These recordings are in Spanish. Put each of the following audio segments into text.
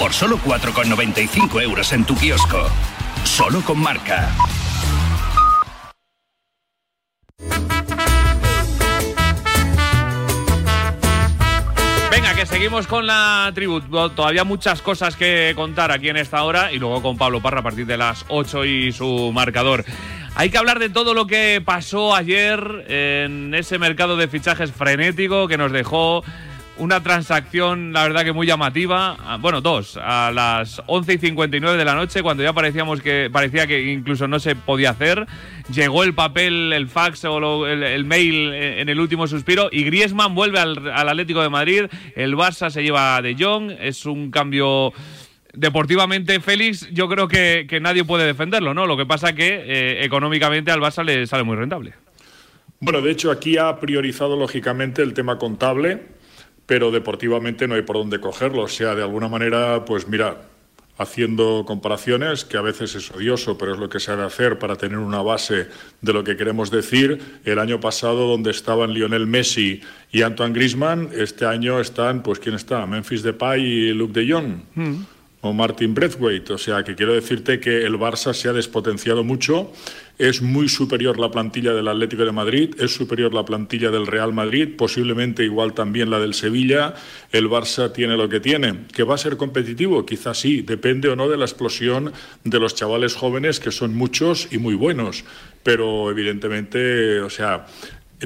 por solo 4,95 euros en tu kiosco. Solo con marca. Venga, que seguimos con la tribu. Todavía muchas cosas que contar aquí en esta hora y luego con Pablo Parra a partir de las 8 y su marcador. Hay que hablar de todo lo que pasó ayer en ese mercado de fichajes frenético que nos dejó una transacción, la verdad que muy llamativa. Ah, bueno, dos, a las 11 y 59 de la noche, cuando ya parecíamos que, parecía que incluso no se podía hacer. Llegó el papel, el fax o el, mail en el último suspiro y Griezmann vuelve al, Atlético de Madrid. El Barça se lleva de Jong. Es un cambio deportivamente Félix, yo creo que, nadie puede defenderlo, ¿no? Lo que pasa que eh, económicamente al Barça le sale muy rentable. Bueno, de hecho aquí ha priorizado lógicamente el tema contable pero deportivamente no hay por dónde cogerlo. O sea, de alguna manera, pues mira, haciendo comparaciones, que a veces es odioso, pero es lo que se ha de hacer para tener una base de lo que queremos decir. El año pasado, donde estaban Lionel Messi y Antoine Griezmann, este año están, pues, ¿quién está? Memphis Depay y Luke de Jong. Mm. O Martin Braithwaite. O sea, que quiero decirte que el Barça se ha despotenciado mucho es muy superior la plantilla del Atlético de Madrid, es superior la plantilla del Real Madrid, posiblemente igual también la del Sevilla. El Barça tiene lo que tiene. ¿Que va a ser competitivo? Quizás sí, depende o no de la explosión de los chavales jóvenes, que son muchos y muy buenos. Pero evidentemente, o sea,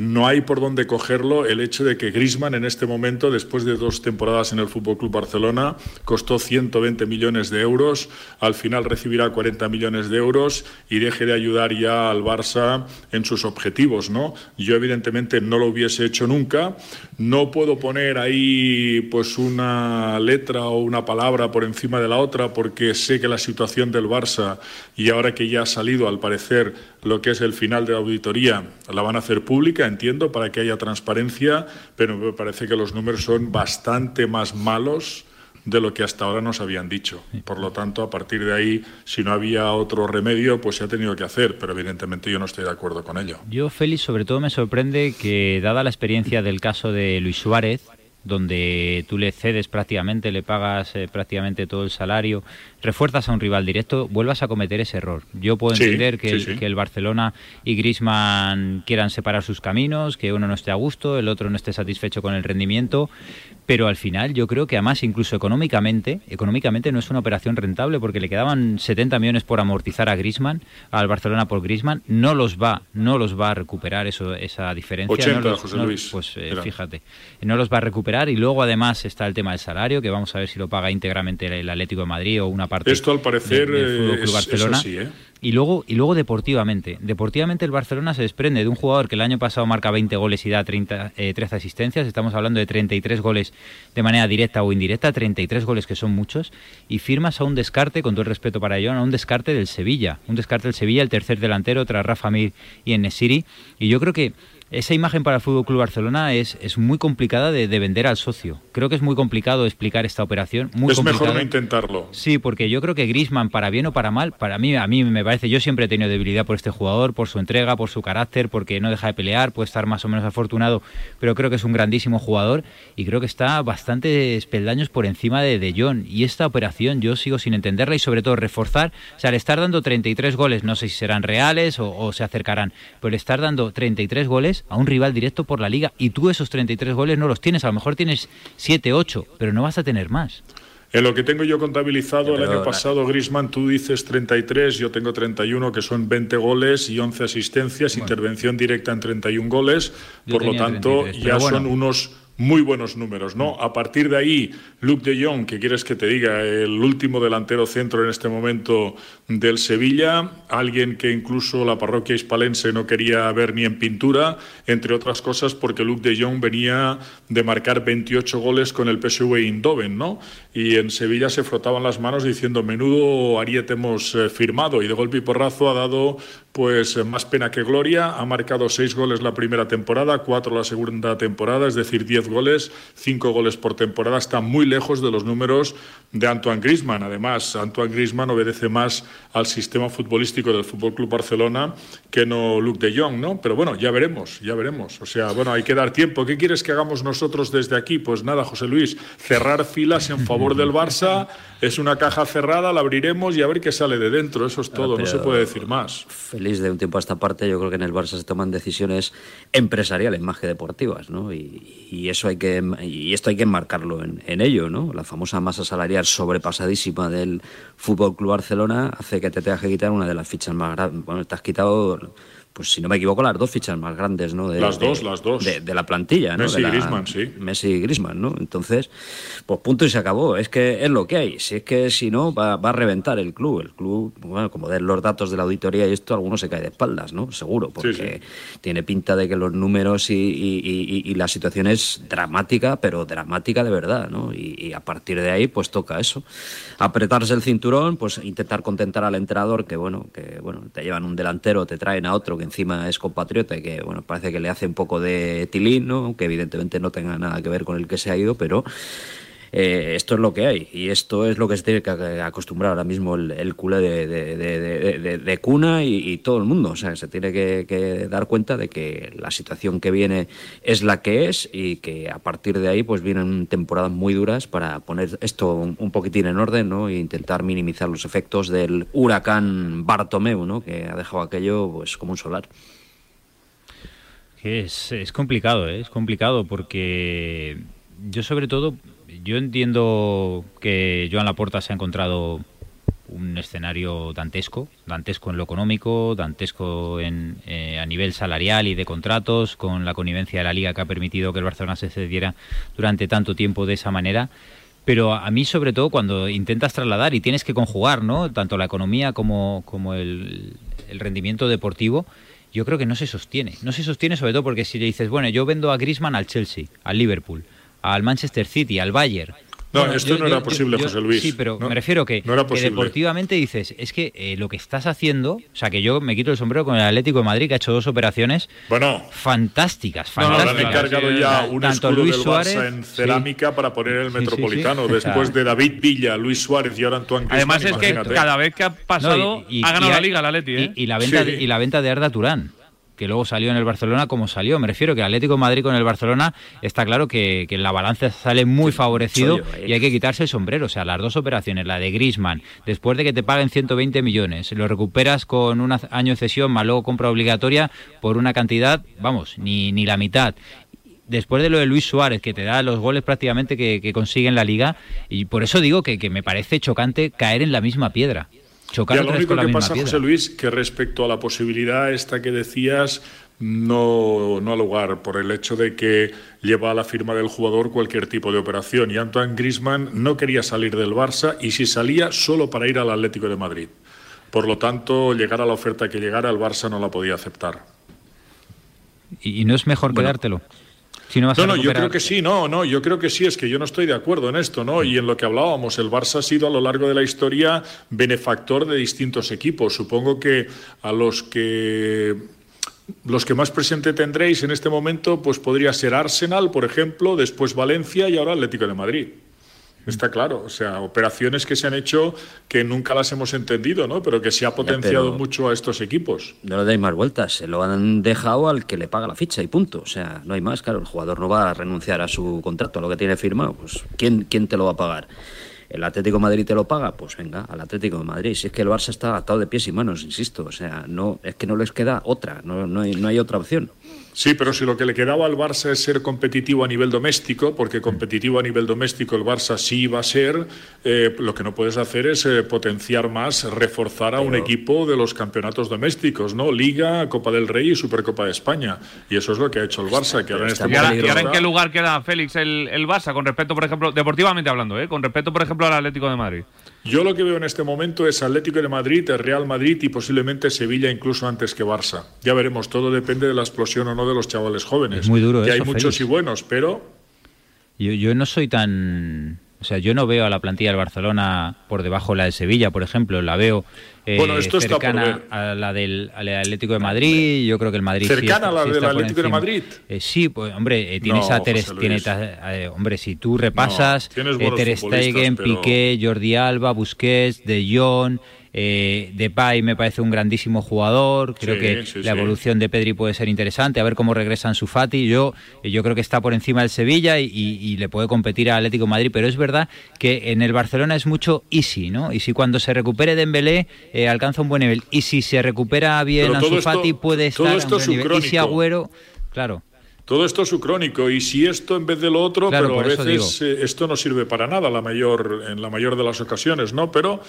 no hay por dónde cogerlo el hecho de que Grisman en este momento, después de dos temporadas en el Fútbol Club Barcelona, costó 120 millones de euros, al final recibirá 40 millones de euros y deje de ayudar ya al Barça en sus objetivos, ¿no? Yo evidentemente no lo hubiese hecho nunca, no puedo poner ahí pues una letra o una palabra por encima de la otra porque sé que la situación del Barça y ahora que ya ha salido al parecer lo que es el final de la auditoría la van a hacer pública, entiendo, para que haya transparencia, pero me parece que los números son bastante más malos de lo que hasta ahora nos habían dicho. Por lo tanto, a partir de ahí, si no había otro remedio, pues se ha tenido que hacer, pero evidentemente yo no estoy de acuerdo con ello. Yo, Félix, sobre todo me sorprende que, dada la experiencia del caso de Luis Suárez, donde tú le cedes prácticamente, le pagas eh, prácticamente todo el salario, refuerzas a un rival directo, vuelvas a cometer ese error. Yo puedo entender que, el, que, el, Barcelona y Griezmann quieran separar sus caminos, que uno no esté a gusto, el otro no esté satisfecho con el rendimiento, pero al final yo creo que además incluso económicamente, económicamente no es una operación rentable porque le quedaban 70 millones por amortizar a Griezmann, al Barcelona por Griezmann, no los va, no los va a recuperar eso, esa diferencia. 80, José Luis. pues eh, fíjate, no los va a recuperar y luego además está el tema del salario, que vamos a ver si lo paga íntegramente el Atlético de Madrid o una parte Esto al parecer del Club Barcelona. ¿eh? Y luego, y luego deportivamente. Deportivamente el Barcelona se desprende de un jugador que el año pasado marca 20 goles y da 30, 13 eh, asistencias. Estamos hablando de 33 goles de manera directa o indirecta, 33 goles que son muchos. Y firmas a un descarte, con todo el respeto para ello, a un descarte del Sevilla. Un descarte del Sevilla, el tercer delantero tras Rafa Mir y Enesiri. Y yo creo que esa imagen para el Fútbol Club Barcelona es, es muy complicada de, vender al socio. Creo que es muy complicado explicar esta operación. Muy es mejor no intentarlo. Sí, porque yo creo que Grisman, para bien o para mal, para mí, a mí me parece, yo siempre he tenido debilidad por este jugador, por su entrega, por su carácter, porque no deja de pelear, puede estar más o menos afortunado, pero creo que es un grandísimo jugador y creo que está bastante peldaños por encima de De Jong. Y esta operación yo sigo sin entenderla y sobre todo reforzar, o sea, al estar dando 33 goles, no sé si serán reales o, o se acercarán, pero al estar dando 33 goles a un rival directo por la liga y tú esos 33 goles no los tienes, a lo mejor tienes 7, 8, pero no vas a tener más. En lo que tengo yo contabilizado el año pasado, Grisman, tú dices 33, yo tengo 31, que son 20 goles y 11 asistencias, intervención directa en 31 goles, por lo tanto ya son unos muy buenos números, ¿no? A partir de ahí, Luke de Jong, que quieres que te diga, el último delantero centro en este momento del Sevilla, alguien que incluso la parroquia hispalense no quería ver ni en pintura, entre otras cosas porque Luke de Jong venía de marcar 28 goles con el PSV Eindhoven, ¿no? Y en Sevilla se frotaban las manos diciendo, menudo ariete hemos eh, firmado, y de golpe y porrazo ha dado pues eh, más pena que gloria. Ha marcado seis goles la primera temporada, cuatro la segunda temporada, es decir, diez goles, cinco goles por temporada. Está muy lejos de los números de Antoine Griezmann. Además, Antoine Griezmann obedece más al sistema futbolístico del Fútbol Club Barcelona que no Luke de Jong, ¿no? Pero bueno, ya veremos, ya veremos. O sea, bueno, hay que dar tiempo. ¿Qué quieres que hagamos nosotros desde aquí? Pues nada, José Luis, cerrar filas en favor del Barça. Es una caja cerrada, la abriremos y a ver qué sale de dentro. Eso es todo, no se puede decir más. Feliz de un tiempo a esta parte, yo creo que en el Barça se toman decisiones empresariales más que deportivas, ¿no? Y, eso hay que y esto hay que enmarcarlo en, en ello, ¿no? La famosa masa salarial sobrepasadísima del Fútbol Club Barcelona hace que te tengas que quitar una de las fichas más grandes. Bueno, te has quitado pues si no me equivoco, las dos fichas más grandes, ¿no? De, las dos, las dos. De, la plantilla, ¿no? Messi y Griezmann, sí. Messi y Griezmann, ¿no? Entonces, pues punto y se acabó. Es que es lo que hay. Si es que si no, va, a reventar el club. El club, bueno, como den los datos de la auditoría y esto, alguno se cae de espaldas, ¿no? Seguro, porque tiene pinta de que los números y, y, la situación es dramática, pero dramática de verdad, ¿no? Y, a partir de ahí, pues toca eso. Apretarse el cinturón, pues intentar contentar al entrenador, que bueno, que bueno, te llevan un delantero, te traen a otro que encima es compatriota y que bueno, parece que le hace un poco de tilín, ¿no? que evidentemente no tenga nada que ver con el que se ha ido, pero eh, esto es lo que hay y esto es lo que se tiene que acostumbrar ahora mismo el, el culé de, cuna y, todo el mundo. O sea, se tiene que, dar cuenta de que la situación que viene es la que es y que a partir de ahí pues vienen temporadas muy duras para poner esto un, poquitín en orden ¿no? e intentar minimizar los efectos del huracán Bartomeu, ¿no? que ha dejado aquello pues como un solar. Es, es complicado, ¿eh? es complicado porque yo sobre todo yo entiendo que Joan Laporta se ha encontrado un escenario dantesco, dantesco en lo económico, dantesco en, eh, a nivel salarial y de contratos, con la connivencia de la liga que ha permitido que el Barcelona se cediera durante tanto tiempo de esa manera. Pero a mí, sobre todo, cuando intentas trasladar y tienes que conjugar, ¿no? Tanto la economía como, como el, el rendimiento deportivo, yo creo que no se sostiene. No se sostiene sobre todo porque si le dices, bueno, yo vendo a Grisman al Chelsea, al Liverpool, al Manchester City, al Bayern. No, esto no era posible, José Luis. Sí, pero me refiero que, que deportivamente dices, es que eh, lo que estás haciendo, o sea, que yo me quito el sombrero con el Atlético de Madrid, que ha hecho dos operaciones bueno, fantásticas, fantásticas. No, no, han encargado ya un Tanto escudo Luis del Suárez, en cerámica para poner el Metropolitano, después de David Villa, Luis Suárez y ahora Antoine Griezmann. Además es que cada vez que ha pasado ha ganado la Liga el Atleti, ¿eh? y, la venta, y la venta de Arda Turán que luego salió en el Barcelona como salió. Me refiero que el Atlético de Madrid con el Barcelona está claro que, en la balanza sale muy favorecido y hay que quitarse el sombrero. O sea, las dos operaciones, la de Grisman, después de que te paguen 120 millones, lo recuperas con un año de cesión más luego compra obligatoria por una cantidad, vamos, ni, ni la mitad después de lo de Luis Suárez, que te da los goles prácticamente que, consigue en la liga, y por eso digo que me parece chocante caer en la misma piedra y lo único que pasa, José Luis, que respecto a la posibilidad esta que decías, no, no ha lugar por el hecho de que lleva a la firma del jugador cualquier tipo de operación. Y Antoine Grisman no quería salir del Barça y si salía solo para ir al Atlético de Madrid. Por lo tanto, llegar a la oferta que llegara, el Barça no la podía aceptar. ¿Y no es mejor quedártelo? No, no, yo creo que sí, no, no, yo creo que sí, es que yo no estoy de acuerdo en esto, ¿no? Y en lo que hablábamos, el Barça ha sido a lo largo de la historia benefactor de distintos equipos. Supongo que a los que los que más presente tendréis en este momento, pues podría ser Arsenal, por ejemplo, después Valencia y ahora Atlético de Madrid. Está claro, o sea, operaciones que se han hecho que nunca las hemos entendido, ¿no? Pero que se ha potenciado mucho a estos equipos. No le dais más vueltas, se lo han dejado al que le paga la ficha y punto. O sea, no hay más, claro, el jugador no va a renunciar a su contrato, a lo que tiene firmado. Pues, ¿quién, quién te lo va a pagar? ¿El Atlético de Madrid te lo paga? Pues venga, al Atlético de Madrid. Si es que el Barça está atado de pies y manos, insisto. O sea, no, es que no les queda otra, no, no, hay, no hay otra opción. Sí, pero si lo que le quedaba al Barça es ser competitivo a nivel doméstico, porque competitivo a nivel doméstico el Barça sí va a ser, eh, lo que no puedes hacer es eh, potenciar más, reforzar a un equipo de los campeonatos domésticos, ¿no? Liga, Copa del Rey y Supercopa de España. Y eso es lo que ha hecho el Barça. Que ahora en este ¿Y, ahora, en qué lugar queda Félix el, el Barça con respecto, por ejemplo, deportivamente hablando, ¿eh? con respecto, por ejemplo, al Atlético de Madrid? Yo lo que veo en este momento es Atlético de Madrid, el Real Madrid y posiblemente Sevilla incluso antes que Barça. Ya veremos, todo depende de la explosión o no de los chavales jóvenes. Es muy duro. Que hay muchos y buenos, pero... Yo, yo no soy tan... O sea, yo no veo a la plantilla del Barcelona por debajo de la de Sevilla, por ejemplo, la veo eh, cercana a la del Atlético de Madrid. Yo creo que el Madrid cercana a la del Atlético de Madrid. Eh, sí, pues hombre, eh, tienes a Ter tiene, hombre, si tú repasas Ter Stegen, Piqué, Jordi Alba, Busquets, De Jong, eh, Depay me parece un grandísimo jugador. Creo que la evolución de Pedri puede ser interesante. A ver cómo regresa su Fati. Yo, yo creo que está por encima del Sevilla y, le puede competir al Atlético Madrid. Pero es verdad que en el Barcelona es mucho easy, ¿no? Y si cuando se recupere Dembélé eh, alcanza un buen nivel. Y si se recupera bien Ansu Fati puede estar a un buen nivel. Y si Agüero, claro. Todo esto es su crónico y si esto en vez de lo otro, pero a veces eh, esto no sirve para nada la mayor, en la mayor de las ocasiones, ¿no? Pero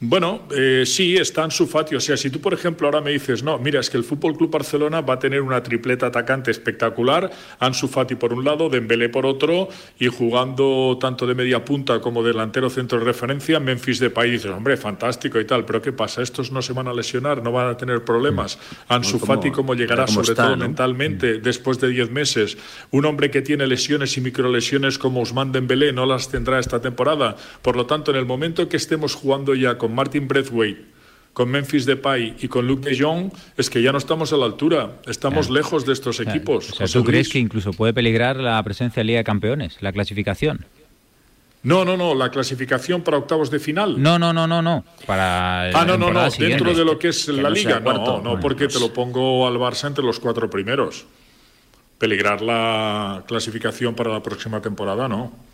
bueno, eh, sí, está en su fatio. O sea, si tú, por ejemplo, ahora me dices, no, mira, es que el Fútbol Club Barcelona va a tener una tripleta atacante espectacular, Ansu Fati por un lado, Dembélé por otro, y jugando tanto de media punta como delantero centro de referencia, Memphis de país, dices, hombre, fantástico y tal, pero ¿qué pasa? Estos no se van a lesionar, no van a tener problemas. Mm. Ansu Fati, ¿cómo llegará, sobre todo mentalmente, mm. después de 10 meses? Un hombre que tiene lesiones y microlesiones como Usman Dembélé no las tendrá esta temporada. Por lo tanto, en el momento que estemos jugando ya con con Martin Braithwaite, con Memphis Depay y con Luke de Jong, es que ya no estamos a la altura, estamos lejos de estos equipos. ¿Tú crees que incluso puede peligrar la presencia de Liga de Campeones, la clasificación? No, no, no, la clasificación para octavos de final. No, no, no, no, no. Para ah, no, no, no, dentro de lo que es la liga. no, no, porque te pues lo pongo al Barça entre los cuatro primeros. Peligrar la clasificación para la próxima temporada, no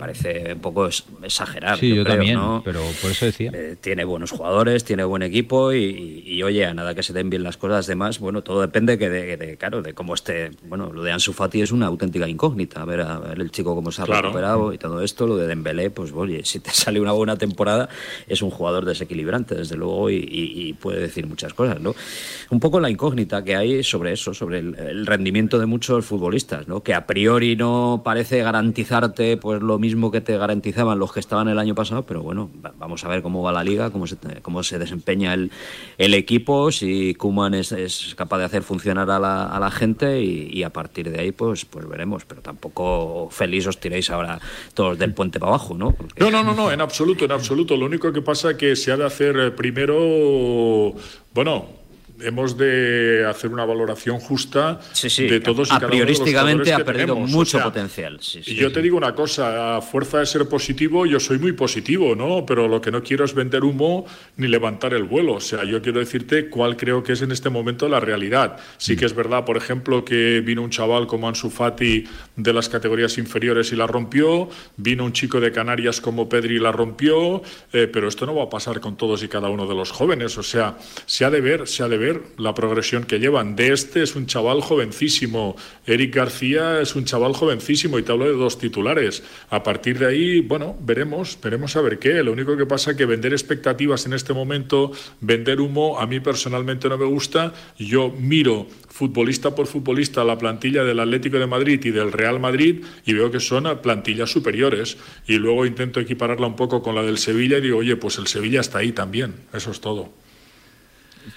parece un poco exagerar. Sí, yo, también, pero por eso decía. Eh, tiene buenos jugadores, tiene buen equipo y, oye, a nada que se den bien las cosas demás, bueno, todo depende que de, claro, de cómo esté, bueno, lo de Ansu Fati es una auténtica incógnita, a ver, a ver el chico cómo se ha recuperado y todo esto, lo de Dembélé, pues oye, si te sale una buena temporada, es un jugador desequilibrante, desde luego, y, puede decir muchas cosas, ¿no? Un poco la incógnita que hay sobre eso, sobre el, el rendimiento de muchos futbolistas, ¿no? Que a priori no parece garantizarte, pues, lo mismo que te garantizaban los que estaban el año pasado, pero bueno, vamos a ver cómo va la liga, cómo se, cómo se desempeña el, el equipo, si Kuman es, es, capaz de hacer funcionar a la, a la gente y, a partir de ahí pues, pues veremos, pero tampoco feliz os tiréis ahora todos del puente para abajo, ¿no? No, no, no, no, en absoluto, en absoluto. Lo único que pasa es que se ha de hacer eh, primero, bueno, hemos de hacer una valoración justa de todos y cada uno de los ha perdido mucho potencial. y yo te digo una cosa, a fuerza de ser positivo, yo soy muy positivo, ¿no? Pero lo que no quiero es vender humo ni levantar el vuelo. O sea, yo quiero decirte cuál creo que es en este momento la realidad. Sí que es verdad, por ejemplo, que vino un chaval como Ansu Fati de las categorías inferiores y la rompió, vino un chico de Canarias como Pedri y la rompió, eh, pero esto no va a pasar con todos y cada uno de los jóvenes. O sea, se ha de ver, se ha de ver la progresión que llevan. De este es un chaval jovencísimo, Eric García es un chaval jovencísimo y te hablo de dos titulares. A partir de ahí, bueno, veremos, veremos a ver qué. Lo único que pasa es que vender expectativas en este momento, vender humo, a mí personalmente no me gusta. Yo miro futbolista por futbolista la plantilla del Atlético de Madrid y del Real Madrid y veo que son plantillas superiores. Y luego intento equipararla un poco con la del Sevilla y digo, oye, pues el Sevilla está ahí también. Eso es todo.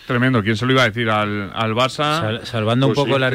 Tremendo, ¿quién se lo iba a decir al, al Barça? salvando, un pues poco las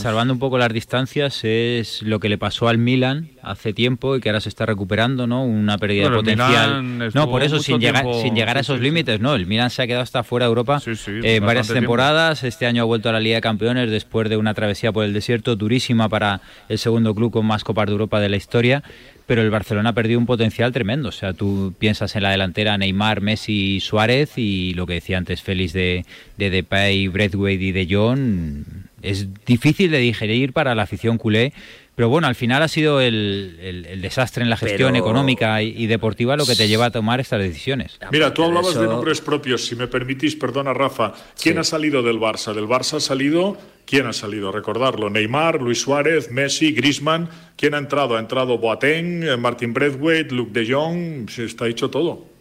salvando un poco las distancias, es lo que le pasó al Milan hace tiempo y que ahora se está recuperando, ¿no? Una pérdida de potencial. No, por eso, sin llegar, sin llegar a esos límites, ¿no? El Milan se ha quedado hasta fuera de Europa en varias temporadas. Este año ha vuelto a la Liga de Campeones después de una travesía por el desierto durísima para el segundo club con más Copas de Europa de la historia pero el Barcelona ha perdido un potencial tremendo. O sea, tú piensas en la delantera Neymar, Messi, Suárez y lo que decía antes Félix de, de Depay, Braithwaite y de Jong. Es difícil de digerir para la afición culé pero bueno, al final ha sido el, desastre en la gestión económica y, deportiva lo que te lleva a tomar estas decisiones. Mira, tú hablabas de nombres propios, si me permitís, perdona Rafa. ¿Quién ha salido del Barça? Del Barça ha salido, ¿quién ha salido? Recordarlo, Neymar, Luis Suárez, Messi, Grisman. ¿Quién ha entrado? Ha entrado Boateng, eh, Martin Braithwaite, Luke de Jong, se está dicho todo.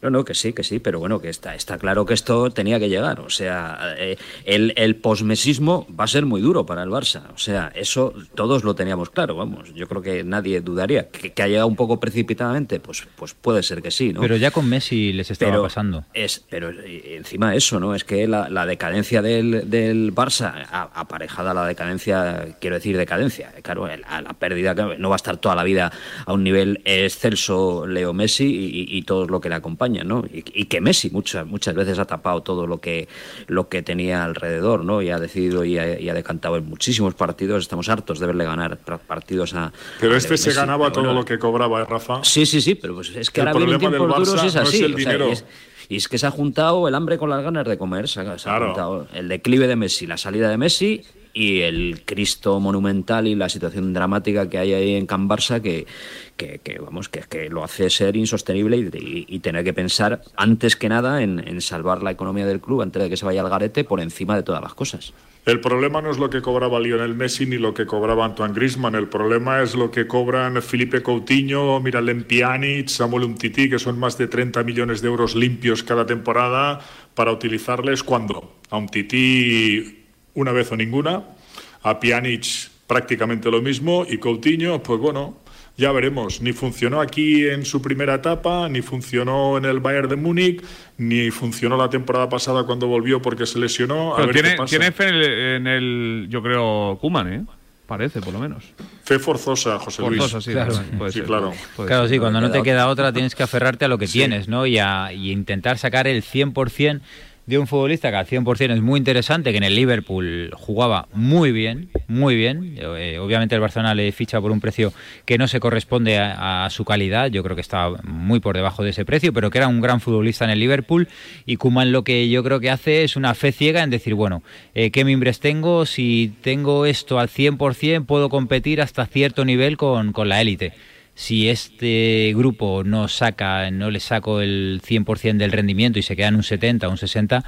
No, no, que sí, que sí, pero bueno, que está, está claro que esto tenía que llegar. O sea, eh, el, el posmesismo va a ser muy duro para el Barça. O sea, eso todos lo teníamos claro, vamos. Yo creo que nadie dudaría. ¿Que, ha llegado un poco precipitadamente? Pues, pues puede ser que sí, ¿no? Pero ya con Messi les estaba pasando. Es, pero eh, encima eso, ¿no? Es que la, la decadencia del, del Barça, aparejada a la decadencia, quiero decir decadencia, claro, a la pérdida, no va a estar toda la vida a un nivel excelso Leo Messi y, y todo lo que le acompaña ¿no? Y, que Messi muchas, muchas veces ha tapado todo lo que, lo que tenía alrededor, ¿no? Y ha decidido y ha, decantado en muchísimos partidos. Estamos hartos de verle ganar partidos a. Pero este se ganaba todo lo que cobraba, ¿eh, Rafa. Sí, sí, sí, pero pues es que ahora vienen tiempos duros es así. el dinero. y es que se ha juntado el hambre con las ganas de comer. Se ha, juntado el declive de Messi, la salida de Messi y el Cristo monumental y la situación dramática que hay ahí en Can Barça que, que, vamos que, que, lo hace ser insostenible y, tener que pensar antes que nada en, salvar la economía del club antes de que se vaya al garete por encima de todas las cosas. El problema no es lo que cobraba Lionel Messi ni lo que cobraba Antoine Griezmann. El problema es lo que cobran Felipe Coutinho, Miralem Pjanic, Samuel Umtiti, que son más de 30 millones de euros limpios cada temporada para utilizarles cuando a Umtiti una vez o ninguna, a Pjanic prácticamente lo mismo y Coutinho, pues bueno, ya veremos. Ni funcionó aquí en su primera etapa, ni funcionó en el Bayern de Múnich, ni funcionó la temporada pasada cuando volvió porque se lesionó. tiene, tiene fe en el, yo creo, Kuman, ¿eh? Parece, por lo menos. Fe forzosa, José Luis. Forzosa, sí, claro. sí, claro. Claro, sí, cuando no te queda otra tienes que aferrarte a lo que tienes, ¿no? Y, a, y intentar sacar el 100% de un futbolista que al 100% es muy interesante, que en el Liverpool jugaba muy bien, muy bien. Eh, obviamente el Barcelona le ficha por un precio que no se corresponde a, su calidad, yo creo que está muy por debajo de ese precio, pero que era un gran futbolista en el Liverpool y Kuman lo que yo creo que hace es una fe ciega en decir, bueno, eh, ¿qué mimbres tengo? Si tengo esto al 100% puedo competir hasta cierto nivel con, con la élite si este grupo no saca, no le saco el 100% del rendimiento y se queda en un 70, un 60,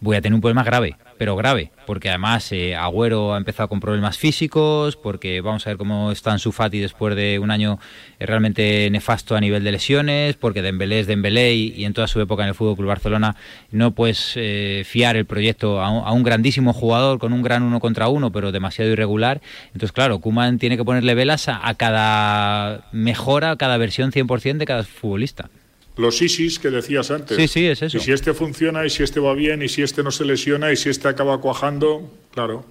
voy a tener un problema grave, pero grave, porque además eh, Agüero ha empezado con problemas físicos, porque vamos a ver cómo está en su Fati después de un año eh, realmente nefasto a nivel de lesiones, porque Dembélé es Dembélé y, y en toda su época en el Fútbol Club Barcelona no puedes eh, fiar el proyecto a un, grandísimo jugador con un gran uno contra uno, pero demasiado irregular. Entonces, claro, Kuman tiene que ponerle velas a, a cada mejora, a cada versión 100% de cada futbolista. Los ISIS que decías antes. Sí, sí, es eso. Y si este funciona, y si este va bien, y si este no se lesiona, y si este acaba cuajando, claro.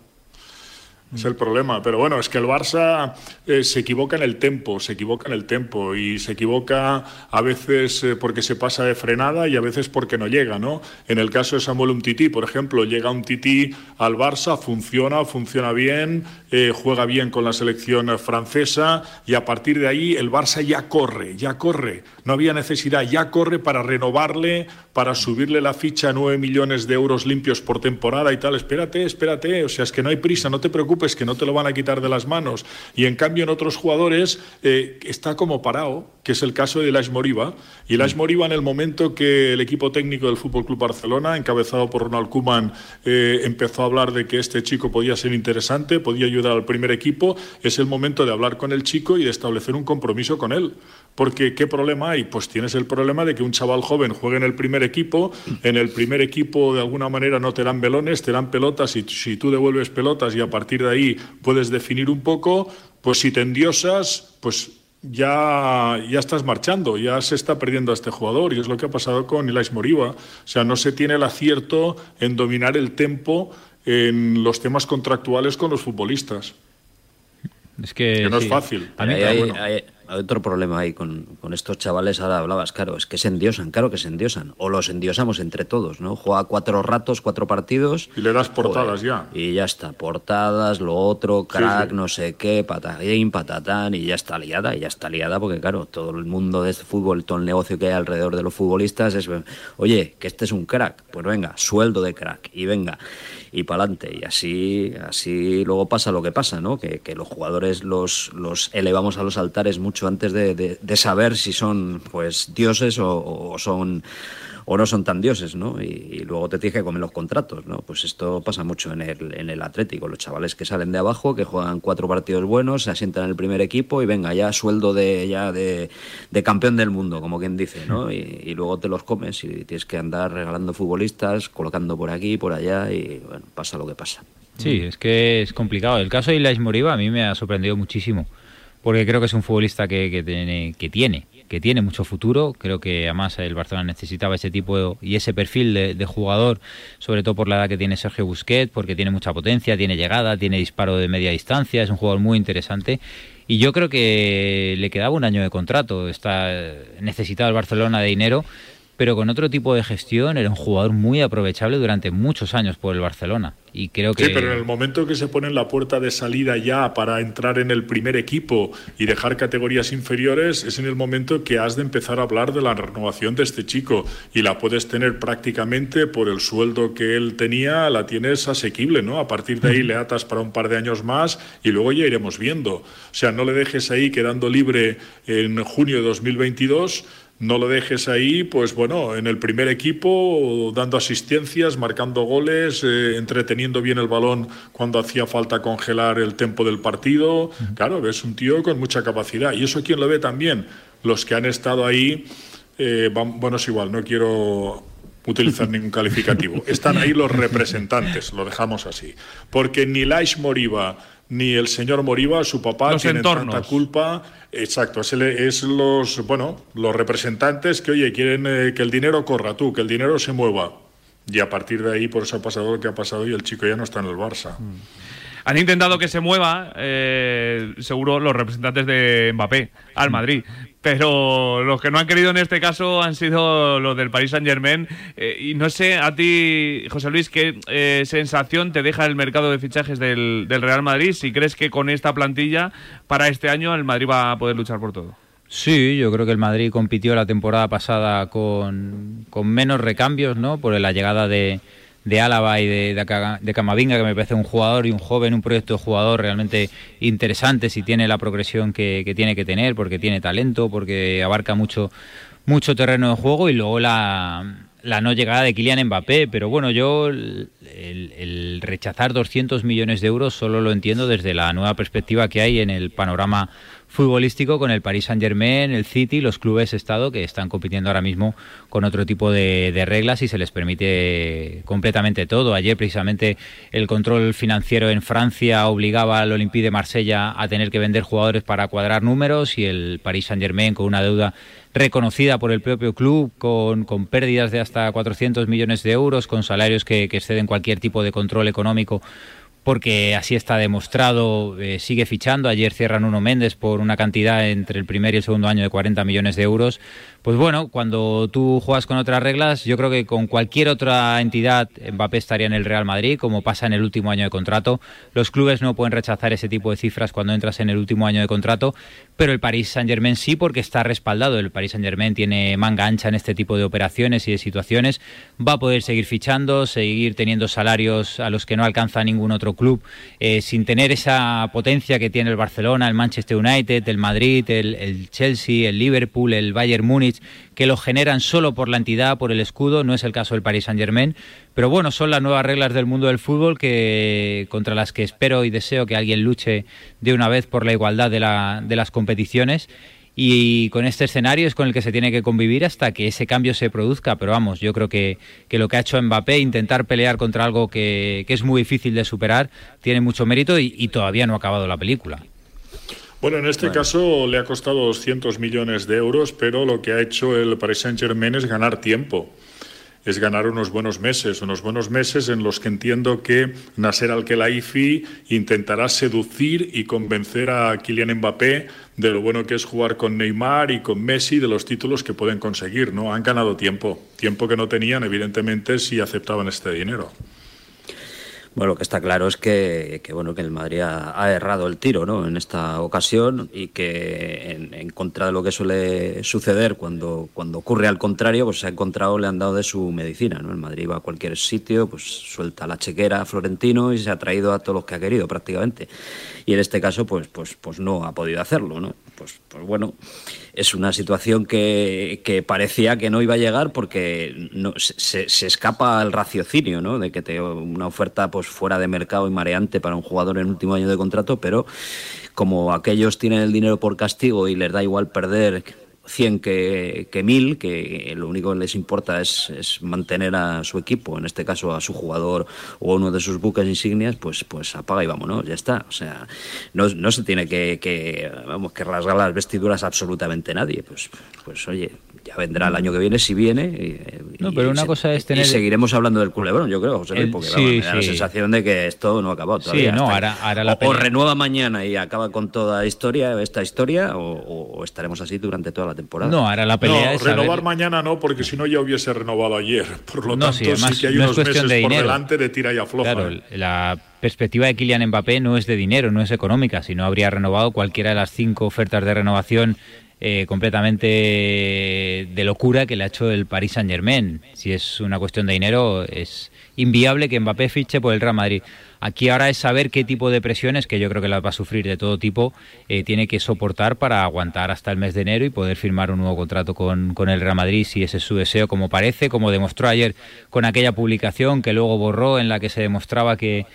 Es el problema. Pero bueno, es que el Barça eh, se equivoca en el tempo, se equivoca en el tempo y se equivoca a veces eh, porque se pasa de frenada y a veces porque no llega, ¿no? En el caso de Samuel Umtiti, por ejemplo, llega un Titi al Barça, funciona, funciona bien, eh, juega bien con la selección francesa y a partir de ahí el Barça ya corre, ya corre. No había necesidad, ya corre para renovarle, para subirle la ficha a 9 millones de euros limpios por temporada y tal. Espérate, espérate, o sea, es que no hay prisa, no te preocupes es que no te lo van a quitar de las manos. Y en cambio en otros jugadores eh, está como parado, que es el caso de Lash Moriba. Y Lash Moriba en el momento que el equipo técnico del Fútbol Club Barcelona, encabezado por Ronald Koeman, eh, empezó a hablar de que este chico podía ser interesante, podía ayudar al primer equipo, es el momento de hablar con el chico y de establecer un compromiso con él. Porque ¿qué problema hay? Pues tienes el problema de que un chaval joven juegue en el primer equipo, en el primer equipo de alguna manera no te dan velones, te dan pelotas y si tú devuelves pelotas y a partir de ahí puedes definir un poco, pues si te endiosas, pues ya, ya estás marchando, ya se está perdiendo a este jugador y es lo que ha pasado con Elias Moriba. O sea, no se tiene el acierto en dominar el tempo en los temas contractuales con los futbolistas. Es que, no es fácil. hay, otro problema ahí con, con, estos chavales, ahora hablabas, claro, es que se endiosan, claro que se endiosan, o los endiosamos entre todos, ¿no? Juega cuatro ratos, cuatro partidos. Y le das portadas ya. Y ya está, portadas, lo otro, crack, no sé qué, patatín, patatán, y ya está liada, y ya está liada, porque claro, todo el mundo de este fútbol, todo el negocio que hay alrededor de los futbolistas es, oye, que este es un crack, pues venga, sueldo de crack, y venga y para adelante. Y así, así luego pasa lo que pasa, ¿no? Que, que los jugadores los, los, elevamos a los altares mucho antes de, de, saber si son pues dioses o, son o no son tan dioses, ¿no? Y, luego te tienes que comer los contratos, ¿no? Pues esto pasa mucho en el, en el Atlético, los chavales que salen de abajo, que juegan cuatro partidos buenos, se asientan en el primer equipo y venga, ya sueldo de, ya de, campeón del mundo, como quien dice, ¿no? Y, luego te los comes y tienes que andar regalando futbolistas, colocando por aquí, por allá y, bueno, pasa lo que pasa. Sí, es que es complicado. El caso de Ilaix Moriba a mí me ha sorprendido muchísimo, porque creo que es un futbolista que, que tiene, que tiene que tiene mucho futuro. Creo que además el Barcelona necesitaba ese tipo y ese perfil de, jugador, sobre todo por la edad que tiene Sergio Busquets, porque tiene mucha potencia, tiene llegada, tiene disparo de media distancia, es un jugador muy interesante. Y yo creo que le quedaba un año de contrato. Está necesitado el Barcelona de dinero pero con otro tipo de gestión era un jugador muy aprovechable durante muchos años por el Barcelona. Y creo que... Sí, pero en el momento que se pone en la puerta de salida ya para entrar en el primer equipo y dejar categorías inferiores, es en el momento que has de empezar a hablar de la renovación de este chico y la puedes tener prácticamente por el sueldo que él tenía, la tienes asequible, ¿no? A partir de ahí le atas para un par de años más y luego ya iremos viendo. O sea, no le dejes ahí quedando libre en junio de 2022 no lo dejes ahí, pues bueno, en el primer equipo, dando asistencias, marcando goles, eh, entreteniendo bien el balón cuando hacía falta congelar el tempo del partido. Claro, es un tío con mucha capacidad. Y eso quién lo ve también. Los que han estado ahí, eh, bueno, es igual, no quiero utilizar ningún calificativo. Están ahí los representantes, lo dejamos así. Porque ni Laish Moriba ni el señor Moriba, su papá, tienen tanta culpa. Exacto, es, los, bueno, los representantes que, oye, quieren eh, que el dinero corra tú, que el dinero se mueva. Y a partir de ahí, por eso ha pasado lo que ha pasado y el chico ya no está en el Barça. Mm. Han intentado que se mueva, eh, seguro, los representantes de Mbappé al Madrid. Pero los que no han querido en este caso han sido los del Paris Saint Germain. Eh, y no sé, a ti, José Luis, ¿qué eh, sensación te deja el mercado de fichajes del, del Real Madrid? Si crees que con esta plantilla, para este año, el Madrid va a poder luchar por todo. Sí, yo creo que el Madrid compitió la temporada pasada con, con menos recambios, ¿no? Por la llegada de, de Álava y de, de, Camavinga, que me parece un jugador y un joven, un proyecto de jugador realmente interesante si tiene la progresión que, tiene que tener, porque tiene talento, porque abarca mucho, mucho terreno de juego y luego la, la no llegada de Kylian Mbappé, pero bueno, yo el, el, rechazar 200 millones de euros solo lo entiendo desde la nueva perspectiva que hay en el panorama futbolístico con el Paris Saint Germain, el City, los clubes Estado que están compitiendo ahora mismo con otro tipo de, reglas y se les permite completamente todo. Ayer precisamente el control financiero en Francia obligaba al Olympique de Marsella a tener que vender jugadores para cuadrar números y el Paris Saint Germain con una deuda reconocida por el propio club, con, con, pérdidas de hasta 400 millones de euros, con salarios que, que exceden cualquier tipo de control económico porque así está demostrado, eh, sigue fichando. Ayer cierran uno Méndez por una cantidad entre el primer y el segundo año de 40 millones de euros. Pues bueno, cuando tú juegas con otras reglas, yo creo que con cualquier otra entidad Mbappé estaría en el Real Madrid, como pasa en el último año de contrato. Los clubes no pueden rechazar ese tipo de cifras cuando entras en el último año de contrato, pero el Paris Saint-Germain sí porque está respaldado. El Paris Saint-Germain tiene manga ancha en este tipo de operaciones y de situaciones. Va a poder seguir fichando, seguir teniendo salarios a los que no alcanza ningún otro club, eh, sin tener esa potencia que tiene el Barcelona, el Manchester United, el Madrid, el, el Chelsea, el Liverpool, el Bayern Múnich que lo generan solo por la entidad, por el escudo, no es el caso del Paris Saint Germain, pero bueno, son las nuevas reglas del mundo del fútbol que contra las que espero y deseo que alguien luche de una vez por la igualdad de, la, de las competiciones y con este escenario es con el que se tiene que convivir hasta que ese cambio se produzca. Pero vamos, yo creo que, lo que ha hecho Mbappé, intentar pelear contra algo que, es muy difícil de superar, tiene mucho mérito y todavía no ha acabado la película. Bueno, en este caso le ha costado 200 millones de euros, pero lo que ha hecho el Paris Saint-Germain es ganar tiempo. Es ganar unos buenos meses, unos buenos meses en los que entiendo que Nasser Al-Khelaifi intentará seducir y convencer a Kylian Mbappé de lo bueno que es jugar con Neymar y con Messi, de los títulos que pueden conseguir. ¿no? Han ganado tiempo, tiempo que no tenían, evidentemente, si aceptaban este dinero. Bueno, lo que está claro es que, bueno, que el Madrid ha, errado el tiro ¿no? en esta ocasión y que en, contra de lo que suele suceder cuando, cuando ocurre al contrario, pues se ha encontrado, le han dado de su medicina. ¿no? El Madrid va a cualquier sitio, pues suelta la chequera a Florentino y se ha traído a todos los que ha querido prácticamente. Y en este caso, pues, pues, pues no ha podido hacerlo. ¿no? Pues, pues bueno, es una situación que, que, parecía que no iba a llegar porque no, se, se, escapa al raciocinio, ¿no? De que te, una oferta pues fuera de mercado y mareante para un jugador en último año de contrato, pero como aquellos tienen el dinero por castigo y les da igual perder 100 que, que 1000, que lo único que les importa es, es, mantener a su equipo, en este caso a su jugador o uno de sus buques insignias, pues, pues apaga y vámonos, ya está. O sea, no, no se tiene que, que, vamos, que rasgar las vestiduras absolutamente nadie. Pues, pues oye, ya vendrá el año que viene si viene. Y, no, pero una cosa es tener. Y seguiremos hablando del culebrón, yo creo, José Luis, porque sí, me da la sensación de que esto no ha acabado todavía. Sí, no, ahora, ahora la o, o, renueva mañana y acaba con toda historia, esta historia, o, o, estaremos así durante toda la temporada. No, ahora la pelea no, es. renovar saber... mañana no, porque si no ya hubiese renovado ayer. Por lo no, tanto, sí, además, sí que hay no unos es cuestión meses de por dinero. delante de tira y afloja. Claro, la perspectiva de Kylian Mbappé no es de dinero, no es económica. Si no habría renovado cualquiera de las cinco ofertas de renovación eh, completamente de locura que le ha hecho el Paris Saint Germain. Si es una cuestión de dinero, es inviable que Mbappé fiche por el Real Madrid. Aquí ahora es saber qué tipo de presiones, que yo creo que las va a sufrir de todo tipo, eh, tiene que soportar para aguantar hasta el mes de enero y poder firmar un nuevo contrato con, con, el Real Madrid, si ese es su deseo, como parece, como demostró ayer con aquella publicación que luego borró en la que se demostraba que